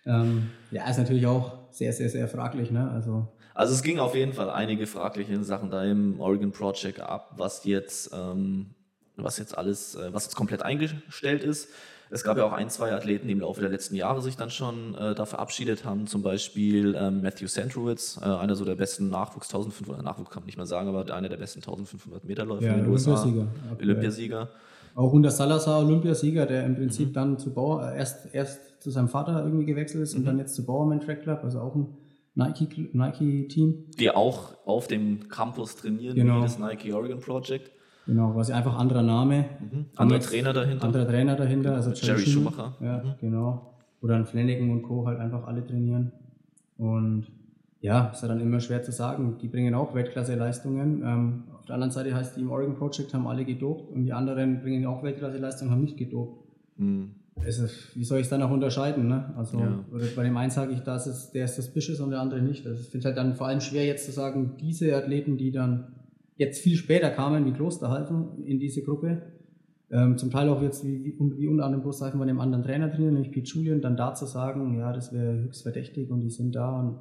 ähm, ja, ist natürlich auch sehr, sehr, sehr fraglich. Ne? Also, also es ging auf jeden Fall einige fragliche Sachen da im Oregon Project ab, was jetzt, ähm, was jetzt alles, äh, was jetzt komplett eingestellt ist. Es gab ja auch ein, zwei Athleten, die im Laufe der letzten Jahre sich dann schon äh, da verabschiedet haben. Zum Beispiel ähm, Matthew Sandrowitz, äh, einer so der besten Nachwuchs 1500, Nachwuchs kann man nicht mehr sagen, aber einer der besten 1500 Meter Läufer ja, in den USA. Olympiasieger. Olympiasieger. Auch unter Salazar Olympiasieger, der im Prinzip mhm. dann zu Bauer, äh, erst, erst zu seinem Vater irgendwie gewechselt ist mhm. und dann jetzt zu Bauerman Track Club, also auch ein Nike-Team. Nike die auch auf dem Campus trainieren, genau. wie das Nike Oregon Project. Genau, quasi einfach anderer Name. Mhm. Anderer Trainer dahinter. Anderer Trainer dahinter, also Jerry, Jerry Schumacher. Ja, mhm. genau. Oder dann Flanagan und Co. halt einfach alle trainieren. Und ja, ist ja dann immer schwer zu sagen. Die bringen auch Weltklasse-Leistungen. Ähm, auf der anderen Seite heißt, die im Oregon Project haben alle gedopt und die anderen bringen auch Weltklasse-Leistungen, haben nicht gedopt. Mhm. Also, wie soll ich es dann auch unterscheiden? Ne? Also, ja. bei dem einen sage ich, das ist, der ist suspicious und der andere nicht. Also, ich finde es halt dann vor allem schwer jetzt zu sagen, diese Athleten, die dann jetzt viel später kamen wie Klosterhalfen in diese Gruppe, Ähm, zum Teil auch jetzt, wie, wie, unter anderem sagen wir dem anderen Trainer drin, nämlich Pete Julian, dann da zu sagen, ja, das wäre höchst verdächtig und die sind da. Und,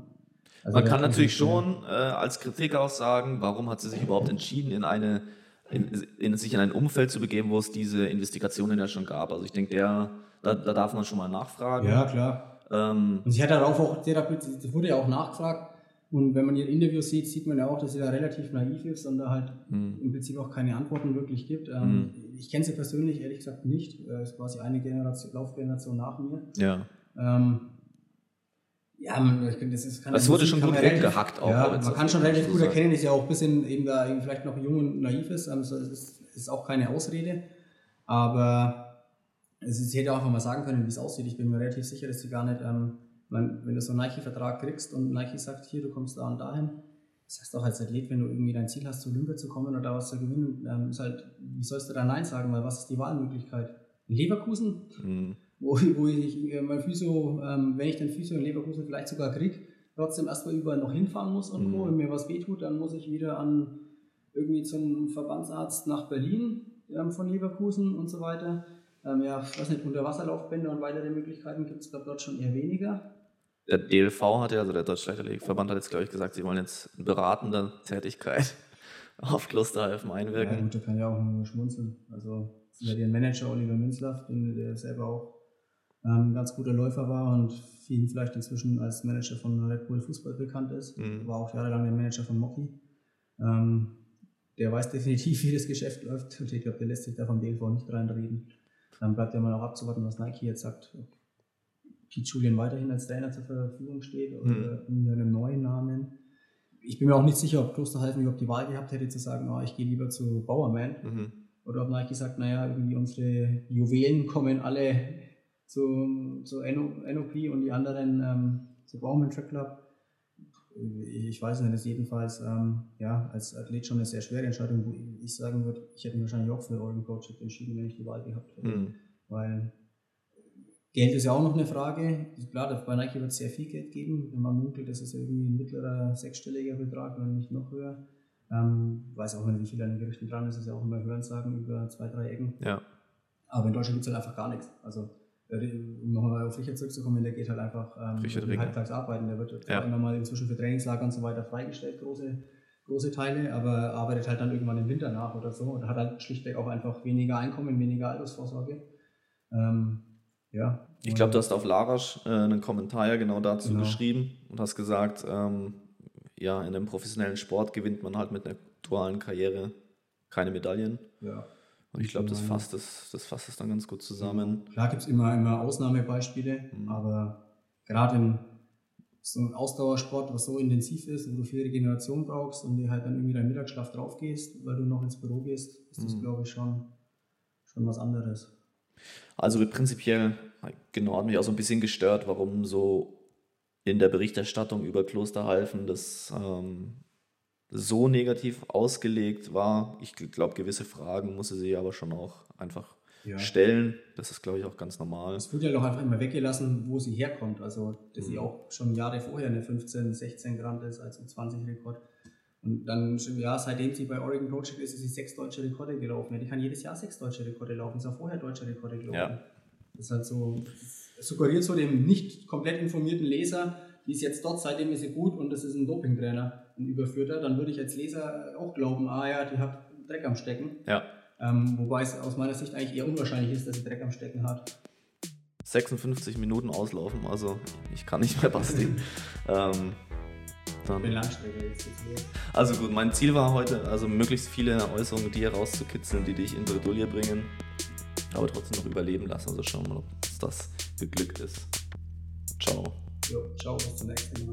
also Man kann natürlich schon äh, als Kritik auch sagen, warum hat sie sich überhaupt entschieden, in eine in, in, sich in ein Umfeld zu begeben, wo es diese Investigationen ja schon gab. Also ich denke, der, da, da darf man schon mal nachfragen. Ja, klar. Ähm, und sie hat darauf auch, das wurde ja auch nachgefragt, und wenn man ihr Interview sieht, sieht man ja auch, dass sie da relativ naiv ist und da halt mhm. im Prinzip auch keine Antworten wirklich gibt. Ähm, mhm. Ich kenne sie persönlich ehrlich gesagt nicht. Äh, es war sie eine Generation, Laufgeneration nach mir. Ja. Ähm, ja, man, das ist, kann Es wurde schon gut weggehackt auch. Ja, man kann schon relativ gut erkennen, dass sie auch ein bisschen eben da eben vielleicht noch jung und naiv ist. Also es ist, ist auch keine Ausrede. Aber es hätte auch einfach mal sagen können, wie es aussieht. Ich bin mir relativ sicher, dass sie gar nicht ähm, meine, wenn du so einen Nike-Vertrag kriegst und Nike sagt, hier, du kommst da und dahin, das heißt auch als Athlet, wenn du irgendwie dein Ziel hast, zu Olympia zu kommen oder da was zu gewinnen, ähm, ist halt, wie sollst du da Nein sagen, weil was ist die Wahlmöglichkeit? In Leverkusen, mhm. wo, wo ich äh, mein Physio, ähm, wenn ich den Physio in Leverkusen vielleicht sogar kriege, trotzdem erstmal überall noch hinfahren muss und mhm. wo, wenn mir was wehtut, dann muss ich wieder an irgendwie zum Verbandsarzt nach Berlin ähm, von Leverkusen und so weiter. Ähm, ja, ich weiß nicht, Unterwasserlaufbänder und weitere Möglichkeiten gibt es dort schon eher weniger der DLV hat ja, also der Deutsche Leichtathletikverband hat jetzt, glaube ich, gesagt, sie wollen jetzt eine beratende Tätigkeit auf Klosterhalfen einwirken. Ja, gut, der kann ja auch nur schmunzeln. Also, sind ja der Manager Oliver Münzlaff, der selber auch ähm, ein ganz guter Läufer war und vielen vielleicht inzwischen als Manager von Red Bull Fußball bekannt ist. Mhm. War auch jahrelang der Manager von Mocky. Ähm, der weiß definitiv, wie das Geschäft läuft und ich glaube, der lässt sich da vom DLV nicht reinreden. Dann bleibt ja mal auch abzuwarten, was Nike jetzt sagt. Pete Julian weiterhin als Trainer zur Verfügung steht oder mhm. unter einem neuen Namen. Ich bin mir auch nicht sicher, ob Klosterhalfen überhaupt die Wahl gehabt hätte, zu sagen, oh, ich gehe lieber zu Bauerman. Mhm. Oder ob Nike sagt, naja, irgendwie unsere Juwelen kommen alle zu, zu NOP und die anderen ähm, zu Bauerman Track Club. Ich weiß nicht, das ist jedenfalls ähm, ja, als Athlet schon eine sehr schwere Entscheidung, wo ich sagen würde, ich hätte mich wahrscheinlich auch für Oregon Coach entschieden, wenn ich die Wahl gehabt hätte. Mhm. Weil Geld ist ja auch noch eine Frage. Klar, bei Nike wird es sehr viel Geld geben. Wenn man munkelt, das ist irgendwie ein mittlerer sechsstelliger Betrag, wenn nicht noch höher. Ähm, weiß auch nicht, wie viel an den Gerüchten dran ist. Das ist ja auch immer Hörensagen über zwei, drei Ecken. Ja. Aber in Deutschland gibt es halt einfach gar nichts. Also, um nochmal auf Richard zurückzukommen, der geht halt einfach ähm, halbtags arbeiten. Der wird ja. immer mal inzwischen für Trainingslager und so weiter freigestellt, große, große Teile, aber arbeitet halt dann irgendwann im Winter nach oder so und hat halt schlichtweg auch einfach weniger Einkommen, weniger Altersvorsorge. Ähm, ja. Ich glaube, du hast auf Larasch äh, einen Kommentar genau dazu genau. geschrieben und hast gesagt, ähm, ja, in einem professionellen Sport gewinnt man halt mit einer dualen Karriere keine Medaillen. Ja. Und ich glaube, das fasst das, das fasst es dann ganz gut zusammen. Klar gibt es immer, immer Ausnahmebeispiele, mhm. aber gerade in so einem Ausdauersport, was so intensiv ist, wo du viel Regeneration brauchst und dir halt dann irgendwie deinen Mittagsschlaf drauf gehst, weil du noch ins Büro gehst, ist das, mhm. glaube ich, schon, schon was anderes. Also prinzipiell, genau, hat mich auch so ein bisschen gestört, warum so in der Berichterstattung über Klosterhalfen das ähm, so negativ ausgelegt war. Ich glaube, gewisse Fragen musste sie aber schon auch einfach ja. stellen. Das ist, glaube ich, auch ganz normal. Es wird ja doch einfach immer weggelassen, wo sie herkommt. Also, dass mhm. sie auch schon Jahre vorher eine 15, 16 Gramm ist als 20 Rekord. Und dann, ja, seitdem sie bei Oregon Project ist, ist sie sechs deutsche Rekorde gelaufen. die kann jedes Jahr sechs deutsche Rekorde laufen. Ist auch vorher deutsche Rekorde gelaufen. Ja. Das ist halt so, suggeriert so dem nicht komplett informierten Leser, die ist jetzt dort, seitdem ist sie gut und das ist ein Dopingtrainer, ein Überführter, dann würde ich als Leser auch glauben, ah ja, die hat Dreck am Stecken. Ja. Ähm, wobei es aus meiner Sicht eigentlich eher unwahrscheinlich ist, dass sie Dreck am Stecken hat. 56 Minuten auslaufen, also ich kann nicht mehr Basti. ähm, dann. Also gut, mein Ziel war heute, also möglichst viele Äußerungen dir rauszukitzeln, die dich in Bredouille bringen, aber trotzdem noch überleben lassen. Also schauen wir mal, ob das geglückt ist. Ciao. Jo, ciao, bis zum nächsten Mal.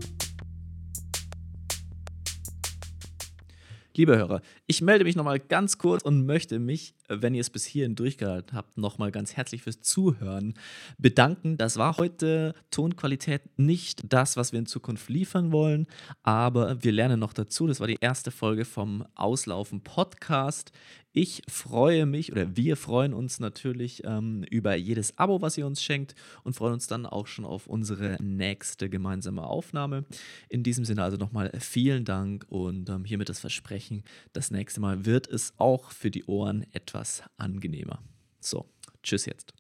Liebe Hörer, ich melde mich nochmal ganz kurz und möchte mich, wenn ihr es bis hierhin durchgehalten habt, nochmal ganz herzlich fürs Zuhören bedanken. Das war heute Tonqualität nicht das, was wir in Zukunft liefern wollen, aber wir lernen noch dazu. Das war die erste Folge vom Auslaufen Podcast. Ich freue mich oder wir freuen uns natürlich ähm, über jedes Abo, was ihr uns schenkt und freuen uns dann auch schon auf unsere nächste gemeinsame Aufnahme. In diesem Sinne also nochmal vielen Dank und ähm, hiermit das Versprechen, das nächste Mal wird es auch für die Ohren etwas angenehmer. So, tschüss jetzt.